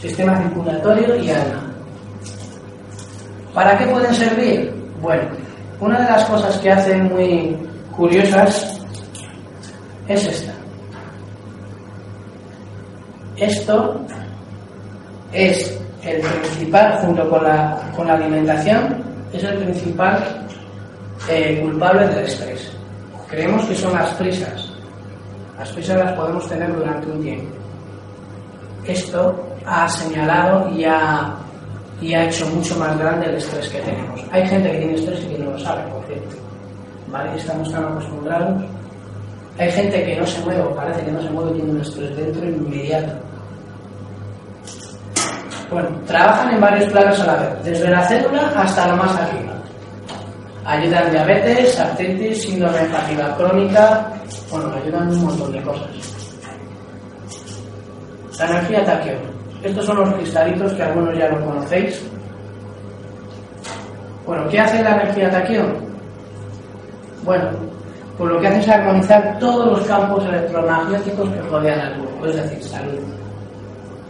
sistema circulatorio y alma. ¿Para qué pueden servir? Bueno, una de las cosas que hacen muy curiosas es esta. Esto es el principal, junto con la, con la alimentación, es el principal eh, culpable del estrés. Creemos que son las prisas. Las prisas las podemos tener durante un tiempo. Esto ha señalado y ha, y ha hecho mucho más grande el estrés que tenemos. Hay gente que tiene estrés y que no lo sabe, por cierto. ¿Vale? Estamos tan acostumbrados. Hay gente que no se mueve, o parece que no se mueve, tiene un estrés dentro inmediato bueno, trabajan en varios planos a la vez, desde la célula hasta lo más arriba. Ayudan diabetes, artritis, síndrome hepática crónica, bueno, ayudan un montón de cosas. La energía taquión. Estos son los cristalitos que algunos ya lo conocéis. Bueno, ¿qué hace la energía taquión? Bueno, pues lo que hace es armonizar todos los campos electromagnéticos que rodean al cuerpo, es decir, salud.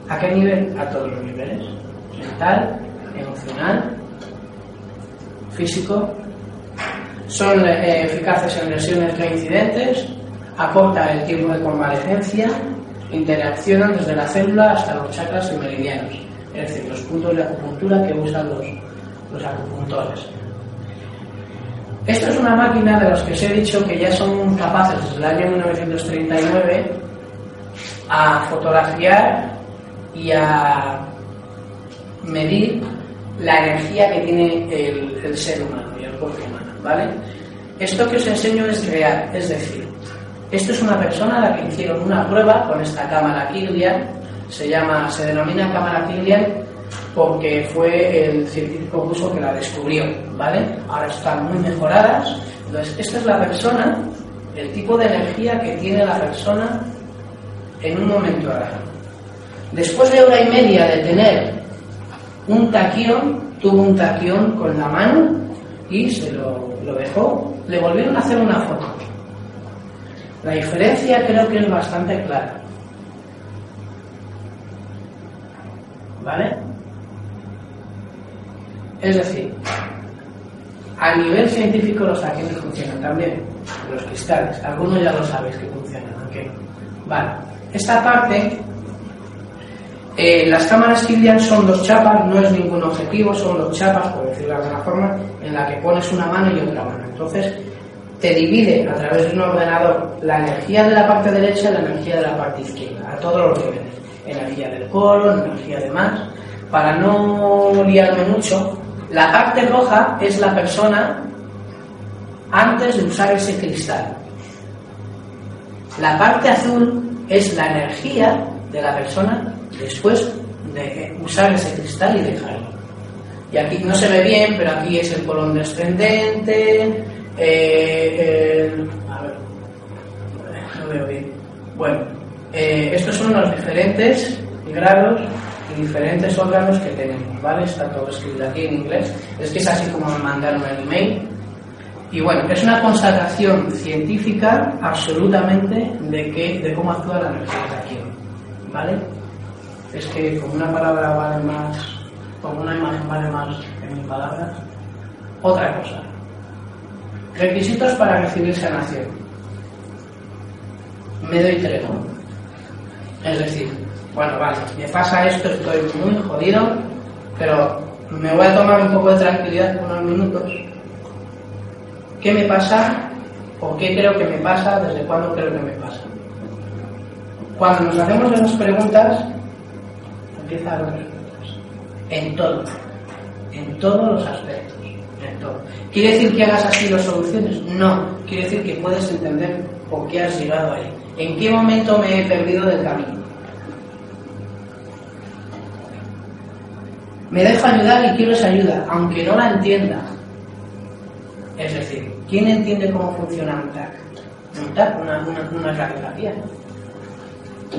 ¿A qué nivel? A todos los niveles. Mental, emocional, físico. Son eh, eficaces en lesiones reincidentes, acorta el tiempo de convalecencia, interaccionan desde la célula hasta los chakras y meridianos, es decir, los puntos de acupuntura que usan los, los acupuntores. Esto es una máquina de los que os he dicho que ya son capaces desde el año 1939 a fotografiar y a medir la energía que tiene el, ser humano y el cuerpo humano, ¿vale? Esto que os enseño es real, es decir, esto es una persona a la que hicieron una prueba con esta cámara Kirlian Se llama, se denomina cámara Killian porque fue el científico ruso que la descubrió, ¿vale? Ahora están muy mejoradas. Entonces, esta es la persona, el tipo de energía que tiene la persona en un momento dado. Después de hora y media de tener un taquión, tuvo un taquión con la mano y se lo dejó. Le volvieron a hacer una foto. La diferencia creo que es bastante clara. ¿Vale? Es decir, a nivel científico los taquiones funcionan también, los cristales. Algunos ya lo sabéis que funcionan, aunque Vale. Esta parte eh, las cámaras Kilian son dos chapas, no es ningún objetivo, son dos chapas, por decirlo de alguna forma, en la que pones una mano y otra mano. Entonces, te divide a través de un ordenador la energía de la parte derecha y la energía de la parte izquierda, a todos los niveles. Energía del colon, energía de más. Para no liarme mucho, la parte roja es la persona antes de usar ese cristal. La parte azul es la energía de la persona después de usar ese cristal y dejarlo. Y aquí no se ve bien, pero aquí es el colon descendente, eh, a ver, no veo bien. Bueno, eh, estos son los diferentes grados y diferentes órganos que tenemos, ¿vale? Está todo escrito aquí en inglés. Es que es así como me mandaron el email. Y bueno, es una constatación científica absolutamente de, que, de cómo actúa la energía de aquí, ¿vale? es que como una palabra vale más, como una imagen vale más que mil palabras. Otra cosa. Requisitos para recibir sanación. Me doy tregua. Es decir, bueno, vale, me pasa esto, estoy muy jodido, pero me voy a tomar un poco de tranquilidad unos minutos. ¿Qué me pasa? ¿O qué creo que me pasa? ¿Desde cuándo creo que me pasa? Cuando nos hacemos esas preguntas, empieza a En todo. En todos los aspectos. ¿Quiere decir que hagas así las soluciones? No. Quiere decir que puedes entender por qué has llegado ahí. ¿En qué momento me he perdido del camino? Me dejo ayudar y quiero esa ayuda, aunque no la entienda. Es decir, ¿quién entiende cómo funciona un TAC? Un TAC, una, una, una radiografía.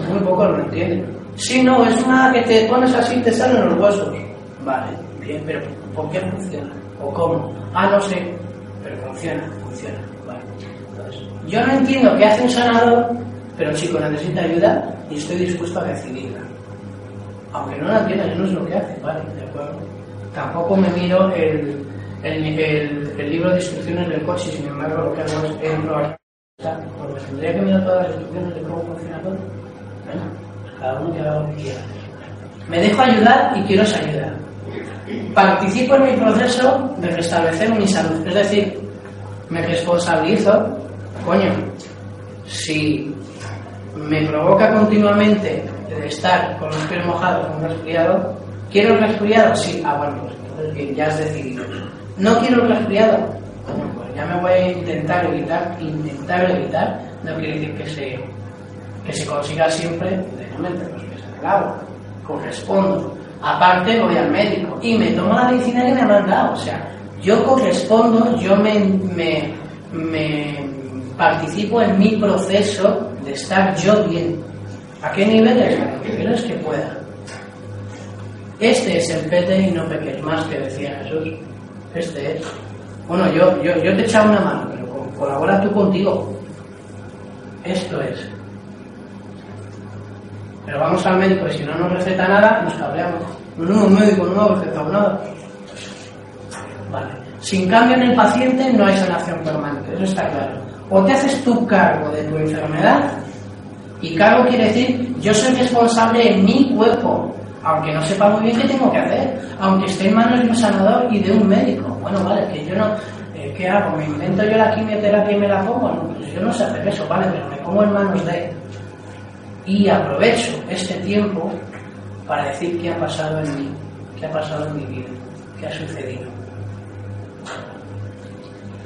Muy poco lo entienden. Si no, es una que te pones así y te salen los huesos. Vale, bien, pero ¿por qué funciona? ¿O cómo? Ah, no sé, pero funciona, funciona. Vale. Yo no entiendo qué hace un sanador, pero chico, necesita ayuda y estoy dispuesto a recibirla. Aunque no la entienda, yo no sé lo que hace, vale, de acuerdo. Tampoco me miro el, el, el, libro de instrucciones del coche, sin embargo, lo que hago es entro porque tendría que mirar todas las instrucciones de cómo funciona todo. Bueno, cada uno que haga lo que quiera. Me dejo ayudar y quiero esa ayuda. Participo en mi proceso de restablecer mi salud. Es decir, me responsabilizo, coño, si me provoca continuamente estar con los pies mojados, con un resfriado, ¿quiero el resfriado? Sí, ah, bueno, pues entonces ya has decidido. ¿No quiero el resfriado? Bueno, pues ya me voy a intentar evitar, intentar evitar, no quiere decir que se, que se consiga siempre correspondo. Aparte voy al médico y me tomo la medicina que me ha mandado. O sea, yo correspondo, yo me, me, participo en mi proceso de estar yo bien. ¿A qué nivel es? Lo que quiero es que pueda. Este es el pete y no peques más que decía Jesús. Este es. Bueno, yo, yo, yo te he echado una mano, pero colabora tú contigo. Esto es. Pero vamos al médico y si no nos receta nada, nos cabreamos. No, un médico no ha recetado nada. Vale. Sin cambio en el paciente no hay sanación permanente, eso está claro. O te haces tú cargo de tu enfermedad, y cargo quiere decir yo soy responsable en mi cuerpo, aunque no sepa muy bien qué tengo que hacer, aunque esté en manos de un sanador y de un médico. Bueno, vale, que yo no, eh, ¿qué hago? ¿Me invento yo la quimioterapia y me la pongo? Pues yo no sé hacer eso, vale, pero me pongo en manos de y aprovecho este tiempo para decir qué ha pasado en mí, qué ha pasado en mi vida, qué ha sucedido.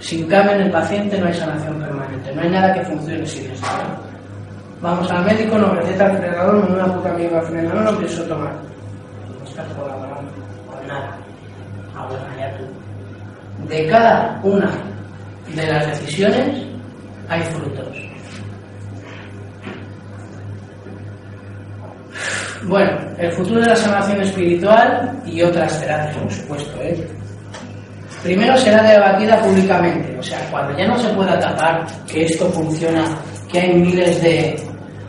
Sin cambio en el paciente no hay sanación permanente, no hay nada que funcione sin esto. Vamos al médico, nos receta el frenador, una puta mierda el frenador, no pienso tomar. No estás colaborando con nada. Ahora ya tú. De cada una de las decisiones hay frutos. Bueno, el futuro de la sanación espiritual y otras terapias, por supuesto. ¿eh? Primero será debatida públicamente, o sea, cuando ya no se pueda tapar que esto funciona, que hay miles de,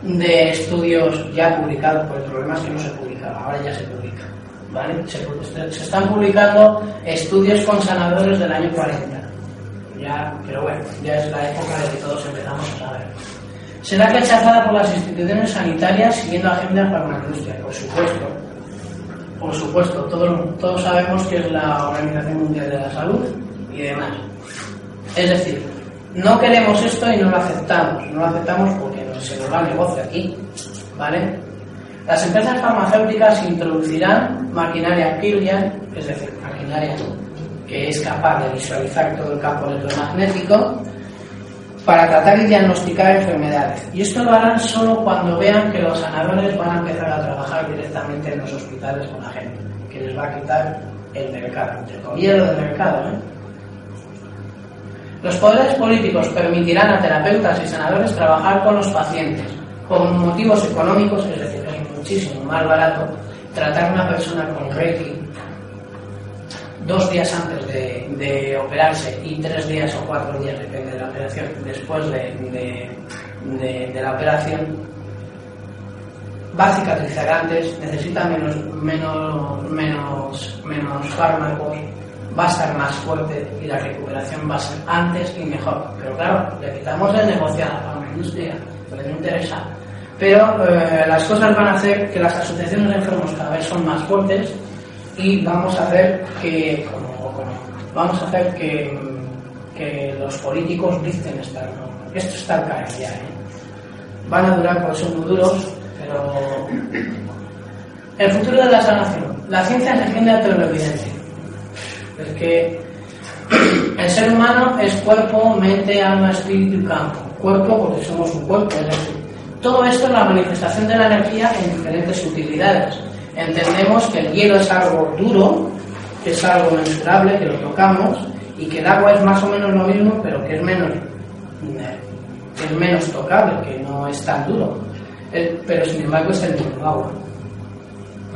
de estudios ya publicados, por el problema es que no se publica, ahora ya se publica. ¿vale? Se, se están publicando estudios con sanadores del año 40. Ya, pero bueno, ya es la época de que todos empezamos a saber. Será rechazada por las instituciones sanitarias siguiendo la agenda farmacéutica, por supuesto. Por supuesto, todos, todos sabemos que es la Organización Mundial de la Salud y demás. Es decir, no queremos esto y no lo aceptamos. No lo aceptamos porque se nos va el negocio aquí. ¿Vale? Las empresas farmacéuticas introducirán maquinaria Kirlian, es decir, maquinaria que es capaz de visualizar todo el campo electromagnético para tratar y diagnosticar enfermedades. Y esto lo harán solo cuando vean que los sanadores van a empezar a trabajar directamente en los hospitales con la gente, que les va a quitar el mercado, el gobierno del mercado. ¿eh? Los poderes políticos permitirán a terapeutas y sanadores trabajar con los pacientes con motivos económicos, es decir, es muchísimo más barato tratar a una persona con Reiki dos días antes de, operarse y tres días o cuatro días, depende de la operación, después de, la operación, va a cicatrizar antes, necesita menos, menos, menos, menos fármacos, va a estar más fuerte y la recuperación va a ser antes y mejor. Pero claro, le quitamos el negocio a la industria, que le interesa. Pero eh, las cosas van a hacer que las asociaciones de enfermos cada vez son más fuertes y vamos a hacer que, vamos a hacer que, que los políticos dicten esta Esto está al ya, ¿eh? Van a durar porque son muy duros, pero el futuro de la sanación. La ciencia defiende a todo lo evidente. Es que el ser humano es cuerpo, mente, alma, espíritu y campo. Cuerpo porque somos un cuerpo, es todo esto es la manifestación de la energía en diferentes utilidades entendemos que el hielo es algo duro, que es algo mensurable, que lo tocamos, y que el agua es más o menos lo mismo, pero que es menos, es menos tocable, que no es tan duro. pero sin embargo es el mismo agua.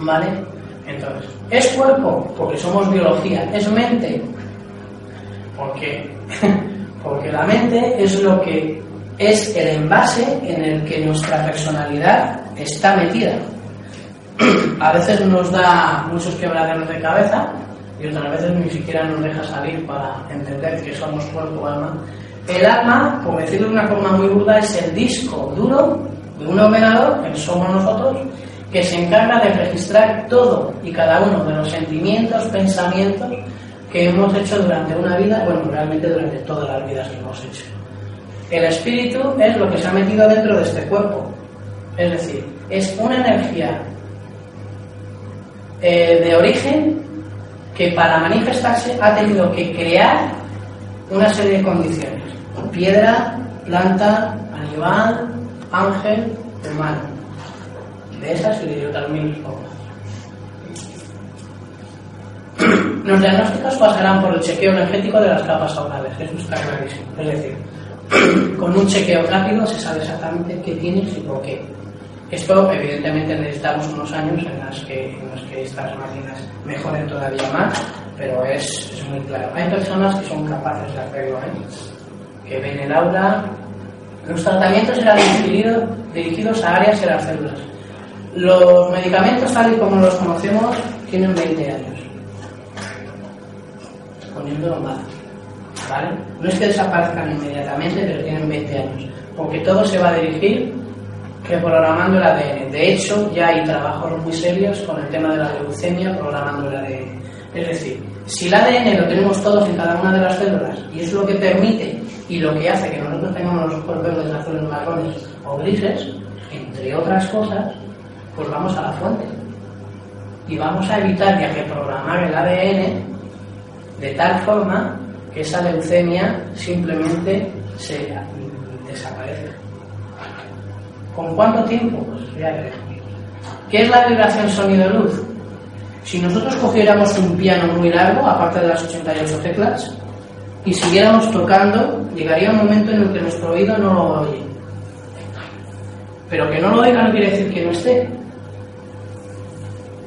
¿Vale? Entonces, ¿es cuerpo? Porque somos biología. ¿Es mente? Porque, <laughs> porque la mente es lo que es el envase en el que nuestra personalidad está metida <clears throat> a veces nos da muchos quebraderos de cabeza y otras veces ni siquiera nos deja salir para entender que somos cuerpo alma. El alma, por decirlo de una forma muy burda, es el disco duro de un ordenador, que somos nosotros, que se encarga de registrar todo y cada uno de los sentimientos, pensamientos que hemos hecho durante una vida, bueno, realmente durante todas las vidas que hemos hecho. El espíritu es lo que se ha metido dentro de este cuerpo, es decir, es una energía eh, de origen que para manifestarse ha tenido que crear una serie de condiciones. Piedra, planta, animal, ángel, humano. De esas y de otras mil formas. Los diagnósticos pasarán por el chequeo energético de las capas aurales, eso está clarísimo. Es decir, <clears throat> con un chequeo rápido se sabe exactamente qué tienes y por qué. Esto, evidentemente, necesitamos unos años en los que, que estas máquinas mejoren todavía más, pero es, muy claro. Hay personas que son capaces de hacerlo, ¿eh? que ven el aura. Los tratamientos serán dirigidos a áreas de las células. Los medicamentos, tal y como los conocemos, tienen 20 años. Poniéndolo mal. ¿Vale? No es que desaparezcan inmediatamente, pero tienen 20 años. Porque todo se va a dirigir programando el ADN. De hecho, ya hay trabajos muy serios con el tema de la leucemia programando el ADN. Es decir, si el ADN lo tenemos todos en cada una de las células y es lo que permite y lo que hace que nosotros tengamos los ojos verdes, azules, marrones o grises, entre otras cosas, pues vamos a la fuente. Y vamos a evitar ya que programar el ADN de tal forma que esa leucemia simplemente se ¿Con cuánto tiempo? ¿Qué es la vibración sonido-luz? Si nosotros cogiéramos un piano muy largo, aparte de las 88 teclas, y siguiéramos tocando, llegaría un momento en el que nuestro oído no lo oye. Pero que no lo oiga no quiere decir que no esté.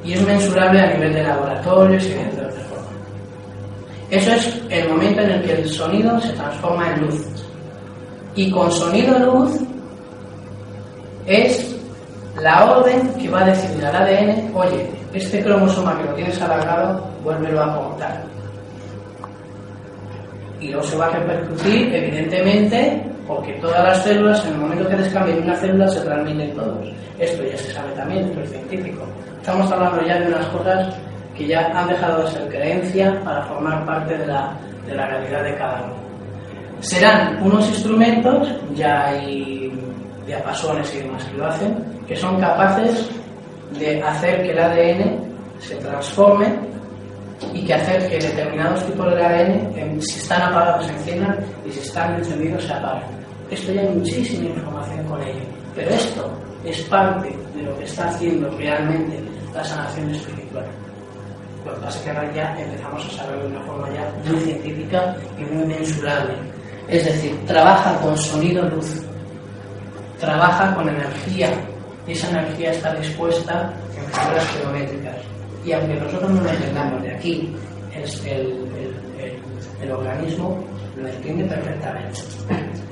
Y es mensurable a nivel de laboratorios y de otras formas. Eso es el momento en el que el sonido se transforma en luz. Y con sonido-luz es la orden que va a decirle al ADN, oye, este cromosoma que lo tienes alargado, vuélvelo a contar. Y luego se va a repercutir, evidentemente, porque todas las células, en el momento que descambien una célula, se transmiten todos. Esto ya se sabe también, esto es científico. Estamos hablando ya de unas cosas que ya han dejado de ser creencia para formar parte de la, de la realidad de cada uno. Serán unos instrumentos, ya hay diapasones y demás que lo hacen, que son capaces de hacer que el ADN se transforme y que hacer que determinados tipos de ADN, si están apagados, se enciendan y si están encendidos, se apaguen. Esto ya hay muchísima información con ello, pero esto es parte de lo que está haciendo realmente la sanación espiritual. Lo que pasa es que ahora ya empezamos a saber de una forma ya muy científica y muy mensurable. Es decir, trabaja con sonido-luz, trabaja con energía, y esa energía está dispuesta en figuras geométricas. Y aunque nosotros no lo entendamos de aquí, el, organismo lo entiende perfectamente.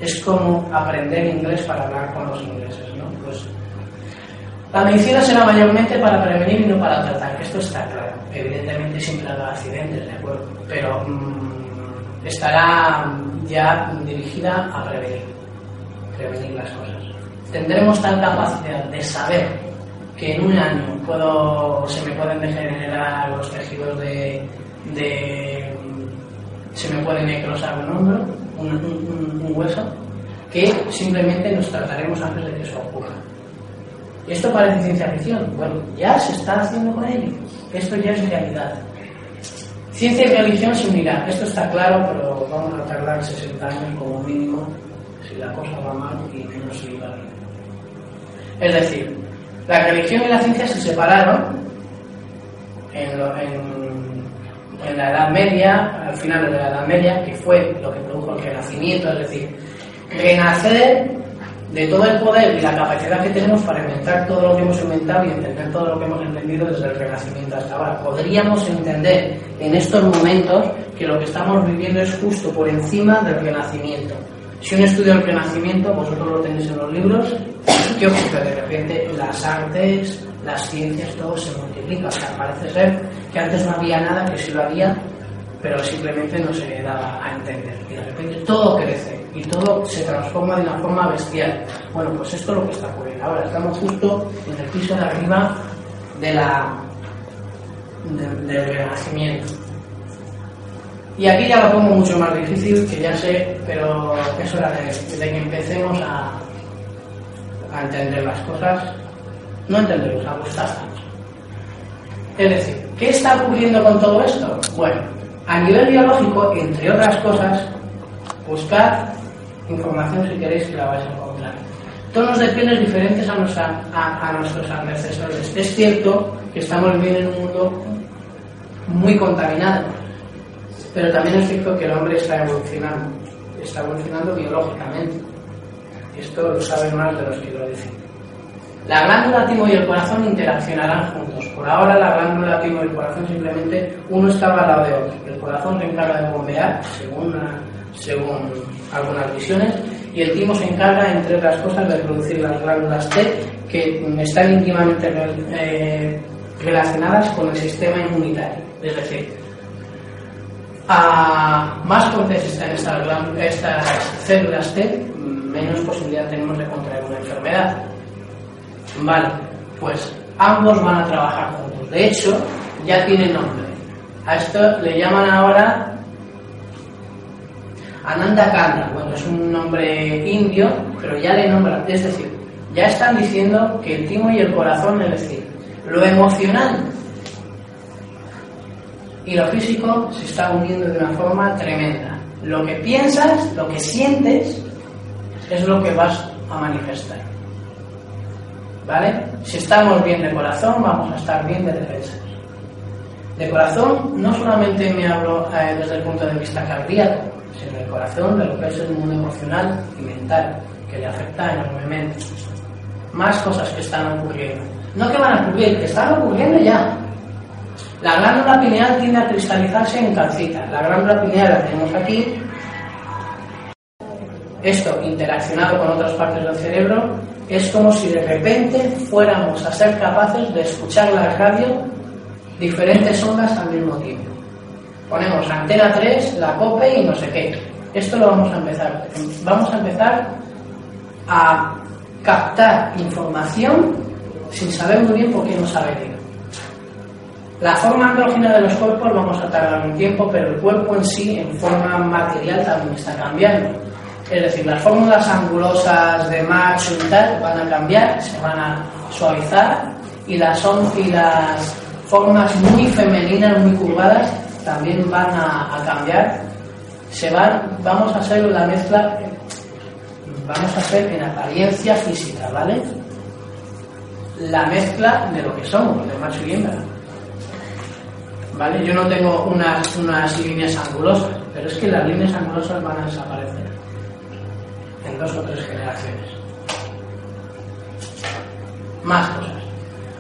Es como aprender inglés para hablar con los ingleses, ¿no? Pues la medicina será mayormente para prevenir y no para tratar, esto está claro. Evidentemente siempre habrá accidentes, ¿de acuerdo? Pero mm, estará ya dirigida a prevenir, prevenir las cosas tendremos tal capacidad de saber que en un año se me pueden degenerar los tejidos de, se me puede necrosar un hombro, un, hueso, que simplemente nos trataremos antes de que eso ocurra. Esto parece ciencia ficción. Bueno, ya se está haciendo con ello. Esto ya es realidad. Ciencia y religión se unirán. Esto está claro, pero vamos a tardar 60 años como mínimo si la cosa va mal y menos si va bien. Es decir, la religión y la ciencia se separaron en, la Edad Media, al final de la Edad Media, que fue lo que produjo el renacimiento, es decir, renacer de todo el poder y la capacidad que tenemos para inventar todo lo que hemos inventado y entender todo lo que hemos entendido desde el Renacimiento hasta ahora. Podríamos entender en estos momentos que lo que estamos viviendo es justo por encima del Renacimiento. Si uno estudia el Renacimiento, vosotros lo tenéis en los libros, ¿qué ocurre? De repente las artes, las ciencias, todo se multiplica. O sea, parece ser que antes no había nada, que sí lo había, pero simplemente no se daba a entender. Y de repente todo crece y todo se transforma de una forma bestial. Bueno, pues esto es lo que está ocurriendo. Ahora estamos justo en el piso de arriba de la, del renacimiento. Y aquí ya lo pongo mucho más difícil, que ya sé, pero es hora de, que empecemos a, entender las cosas. No entenderlos, a gustarlas. Es decir, ¿qué está ocurriendo con todo esto? Bueno, a nivel biológico, entre otras cosas, buscad información si queréis que la vais a encontrar. Tonos de pieles diferentes a, a, a nuestros antecesores. Es cierto que estamos viviendo en un mundo muy contaminado, pero también es cierto que el hombre está evolucionando, está evolucionando biológicamente. Esto lo saben más de los que lo dicen. La glándula timo y el corazón interaccionarán juntos. Por ahora la glándula timo y el corazón simplemente uno está al lado de otro. El corazón se encarga de bombear, según, según algunas visiones, y el timo se encarga, entre otras cosas, de producir las glándulas T, que están íntimamente eh, relacionadas con el sistema inmunitario. Es decir, a más potencia están estas, estas células T, menos posibilidad tenemos de contraer una enfermedad. Vale, pues ambos van a trabajar juntos. De hecho, ya tiene nombre. A esto le llaman ahora Ananda Kanda. Bueno, es un nombre indio, pero ya le nombran. Es decir, ya están diciendo que el timo y el corazón, es decir, lo emocional y lo físico se está uniendo de una forma tremenda. Lo que piensas, lo que sientes, es lo que vas a manifestar. ¿Vale? Si estamos bien de corazón, vamos a estar bien de defensa. De corazón, no solamente me hablo eh, desde el punto de vista cardíaco, sino del corazón, de lo que es el mundo emocional y mental, que le afecta enormemente. Más cosas que están ocurriendo. No que van a ocurrir, que están ocurriendo ya. La glándula pineal tiende a cristalizarse en calcita. La glándula pineal la tenemos aquí. Esto, interaccionado con otras partes del cerebro, es como si de repente fuéramos a ser capaces de escuchar la radio diferentes ondas al mismo tiempo. Ponemos antena 3, la COPE y no sé qué. Esto lo vamos a empezar. Vamos a empezar a captar información sin saber muy bien por qué nos ha venido. La forma andrógina de los cuerpos vamos a tardar un tiempo, pero el cuerpo en sí, en forma material, también está cambiando. Es decir, las fórmulas angulosas de macho y tal van a cambiar, se van a suavizar y las, y las formas muy femeninas, muy curvadas, también van a, a cambiar. Se van, vamos a hacer la mezcla, vamos a hacer en apariencia física, ¿vale? La mezcla de lo que somos, de macho y hembra. ¿Vale? Yo no tengo unas, unas líneas angulosas, pero es que las líneas angulosas van a desaparecer en dos o tres generaciones. Más cosas.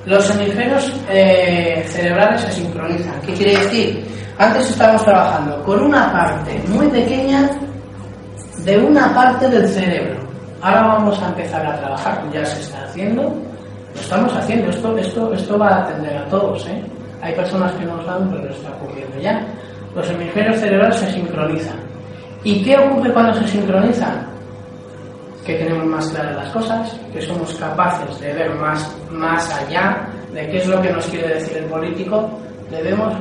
Los hemisferios eh, cerebrales se sincronizan. ¿Qué quiere decir? Antes estábamos trabajando con una parte muy pequeña de una parte del cerebro. Ahora vamos a empezar a trabajar, ya se está haciendo, lo estamos haciendo, esto, esto, esto va a atender a todos. ¿eh? Hay personas que no lo saben, pero está ocurriendo ya. Los hemisferios cerebrales se sincronizan. ¿Y qué ocurre cuando se sincronizan? Que tenemos más claras las cosas, que somos capaces de ver más, más allá de qué es lo que nos quiere decir el político. Debemos.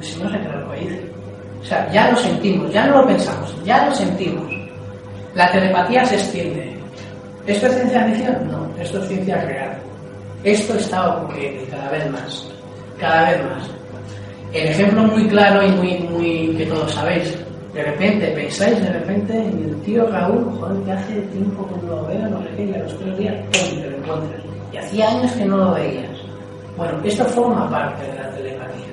Si no se cree lo que. O sea, ya lo sentimos, ya no lo pensamos, ya lo sentimos. La telepatía se extiende. ¿Esto es ciencia ficción? No, esto es ciencia real. Esto está ocurriendo y cada vez más, cada vez más. El ejemplo muy claro y muy, muy que todos sabéis. De repente pensáis, de repente, en el tío Raúl, joder, que hace tiempo que no lo veo, no sé qué, y a los tres días, ¡pum! te lo encuentras. Y hacía años que no lo veías. Bueno, esto forma parte de la telepatía.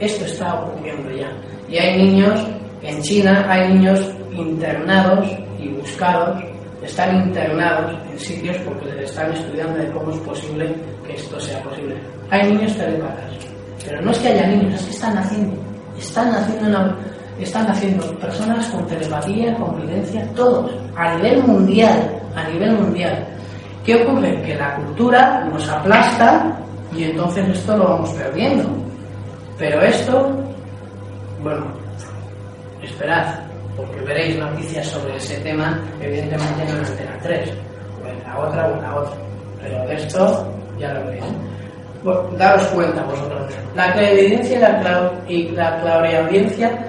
Esto está ocurriendo ya. Y hay niños, en China hay niños internados y buscados están internados en sitios porque les están estudiando de cómo es posible que esto sea posible. Hay niños telepatas, pero no es que haya niños, es que están haciendo, están haciendo una, están haciendo personas con telepatía, con videncia, todos, a nivel mundial, a nivel mundial. ¿Qué ocurre? Que la cultura nos aplasta y entonces esto lo vamos perdiendo. Pero esto, bueno, esperad, porque veréis noticias sobre ese tema, evidentemente no en Antena 3, o en la otra o en la otra. Pero de esto ya lo veréis. Bueno, daros cuenta vosotros. La clarividencia y la, clau y la clariaudiencia,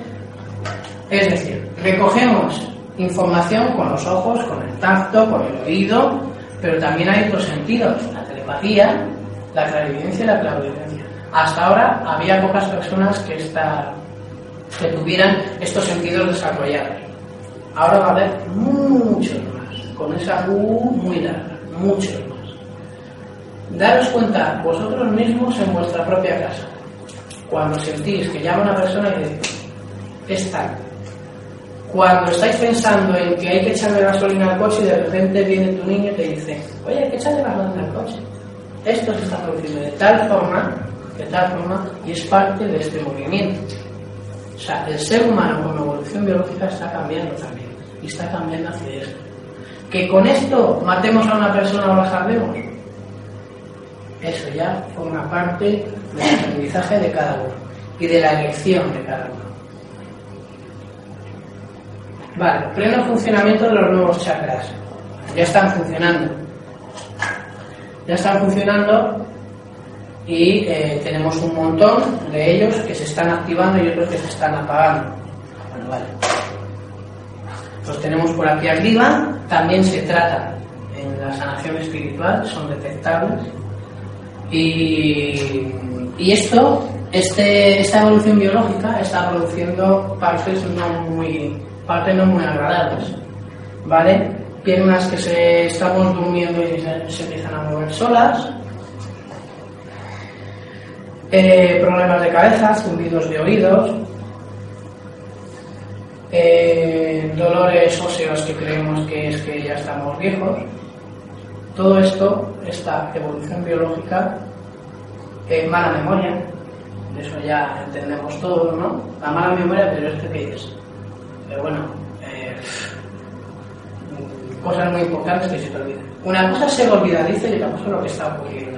es decir, recogemos información con los ojos, con el tacto, con el oído, pero también hay otros sentidos, la telepatía, la clarividencia y la clarividencia. Hasta ahora había pocas personas que esta que tuvieran estos sentidos desarrollados. Ahora va a haber muchos más, con esa U muy larga, muchos más. Daros cuenta vosotros mismos en vuestra propia casa, cuando sentís que llama una persona y es tal. Cuando estáis pensando en que hay que echarle gasolina al coche y de repente viene tu niño y te dice, oye, hay que echarle gasolina al coche. Esto se está produciendo de tal forma, de tal forma, y es parte de este movimiento. O sea, el ser humano con evolución biológica está cambiando también. Y está cambiando hacia esto. Que con esto matemos a una persona o la salvemos. Eso ya forma parte del aprendizaje de cada uno y de la elección de cada uno. Vale, pleno funcionamiento de los nuevos chakras. Ya están funcionando. Ya están funcionando y eh, tenemos un montón de ellos que se están activando y otros que se están apagando. Bueno, vale. Los tenemos por aquí arriba, también se trata en la sanación espiritual, son detectables. Y, y esto, este, esta evolución biológica está produciendo partes no muy, partes no muy agradables. ¿Vale? piernas que se estamos durmiendo y se, se empiezan a mover solas, eh, problemas de cabeza, zumbidos de oídos, eh, dolores óseos que creemos que es que ya estamos viejos. Todo esto, esta evolución biológica, eh, mala memoria, eso ya entendemos todo, ¿no? La mala memoria, pero ¿esto qué es? Pero bueno, eh, cosas muy importantes que se te olvidan. Una cosa es ser olvidadiza y otra cosa lo que está ocurriendo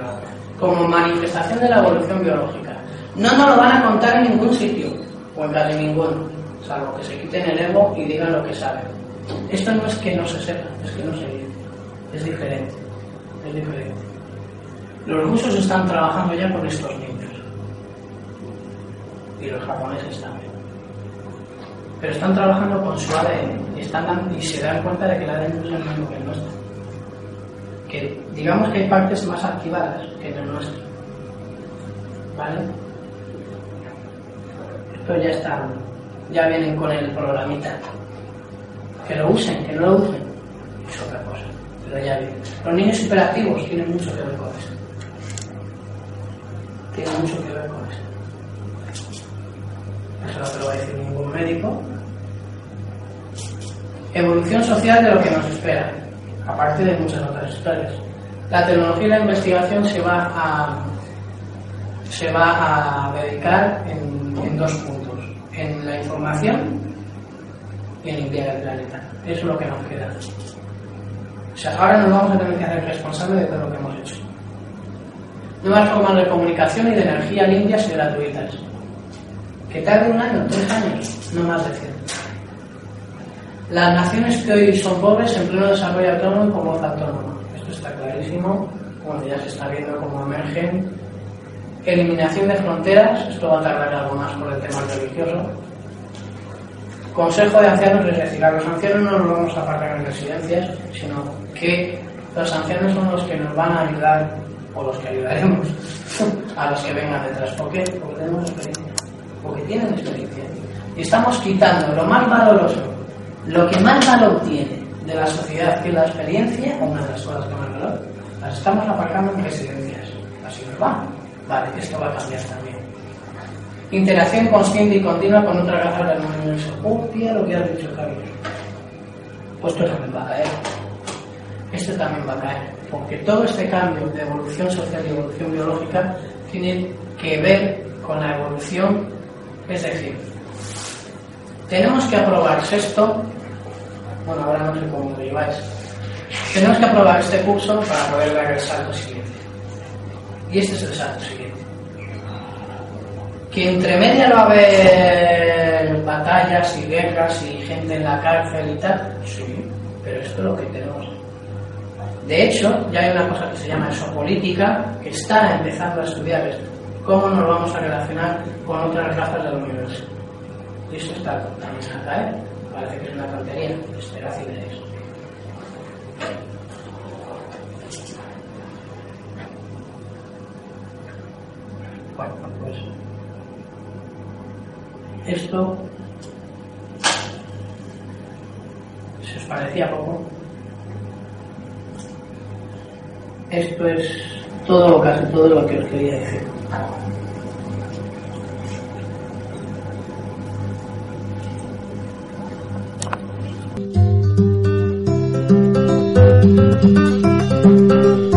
como manifestación de la evolución biológica. No nos lo van a contar en ningún sitio, o en casi ninguno, salvo que se quiten el ego y digan lo que saben. Esto no es que no se sepa, es que no se dice. Es diferente, es diferente. Los rusos están trabajando ya con estos niños. Y los japoneses también. Pero están trabajando con su ADN y, están, y se dan cuenta de que el ADN es el mismo que el nuestro. Que digamos que hay partes más activadas que en el nuestro. ¿Vale? Esto ya está, ya vienen con el programita. Que lo usen, que no lo usen, es otra cosa. Pero ya viene. Los niños hiperactivos tienen mucho que ver con eso. Tienen mucho que ver con eso. Eso no te lo va a decir ningún médico. Evolución social de lo que nos espera, aparte de muchas otras historias. La tecnología y la investigación se va a, se va a dedicar en, dos puntos, en la información y en limpiar el planeta. Eso es lo que nos queda. O sea, ahora nos vamos a tener que hacer responsables de todo lo que hemos hecho. Nuevas formas de comunicación y de energía limpias y gratuitas. Que tarde un año, tres años, no más de 100. Las naciones que hoy son pobres en pleno desarrollo autónomo y con voz autónoma. Esto está clarísimo. Bueno, ya se está viendo cómo emergen. Eliminación de fronteras. Esto va a tardar algo más por el tema religioso. Consejo de ancianos, es decir, a los ancianos no los vamos a aparcar en residencias, sino que los ancianos son los que nos van a ayudar, o los que ayudaremos, <laughs> a los que vengan detrás. ¿Por qué? Porque tenemos experiencia. Porque tienen experiencia. Y estamos quitando lo más valoroso, lo que más valor tiene de la sociedad, que es la experiencia, una de las cosas que más valor, las estamos aparcando en residencias. Así nos va. Vale, esto va a cambiar también. Interacción consciente y continua con otra razas del universo. Hostia, lo que has dicho, Javier. Pues esto también va a caer. Esto también va a caer. Porque todo este cambio de evolución social y evolución biológica tiene que ver con la evolución. Es decir, tenemos que aprobar sexto. Bueno, ahora no sé cómo lo lleváis. Tenemos que aprobar este curso para poder dar el salto siguiente. Y este es el salto siguiente que entre medias va a haber batallas y guerras y gente en la cárcel y tal, sí, pero esto es lo que tenemos. De hecho, ya hay una cosa que se llama exopolítica que está empezando a estudiar esto. ¿Cómo nos vamos a relacionar con otras razas del universo? Eso está a caer. Parece que es una tontería. Esperad y veréis. Bueno, pues esto se os parecía poco. Esto es todo, casi todo lo que os quería decir. Thank you.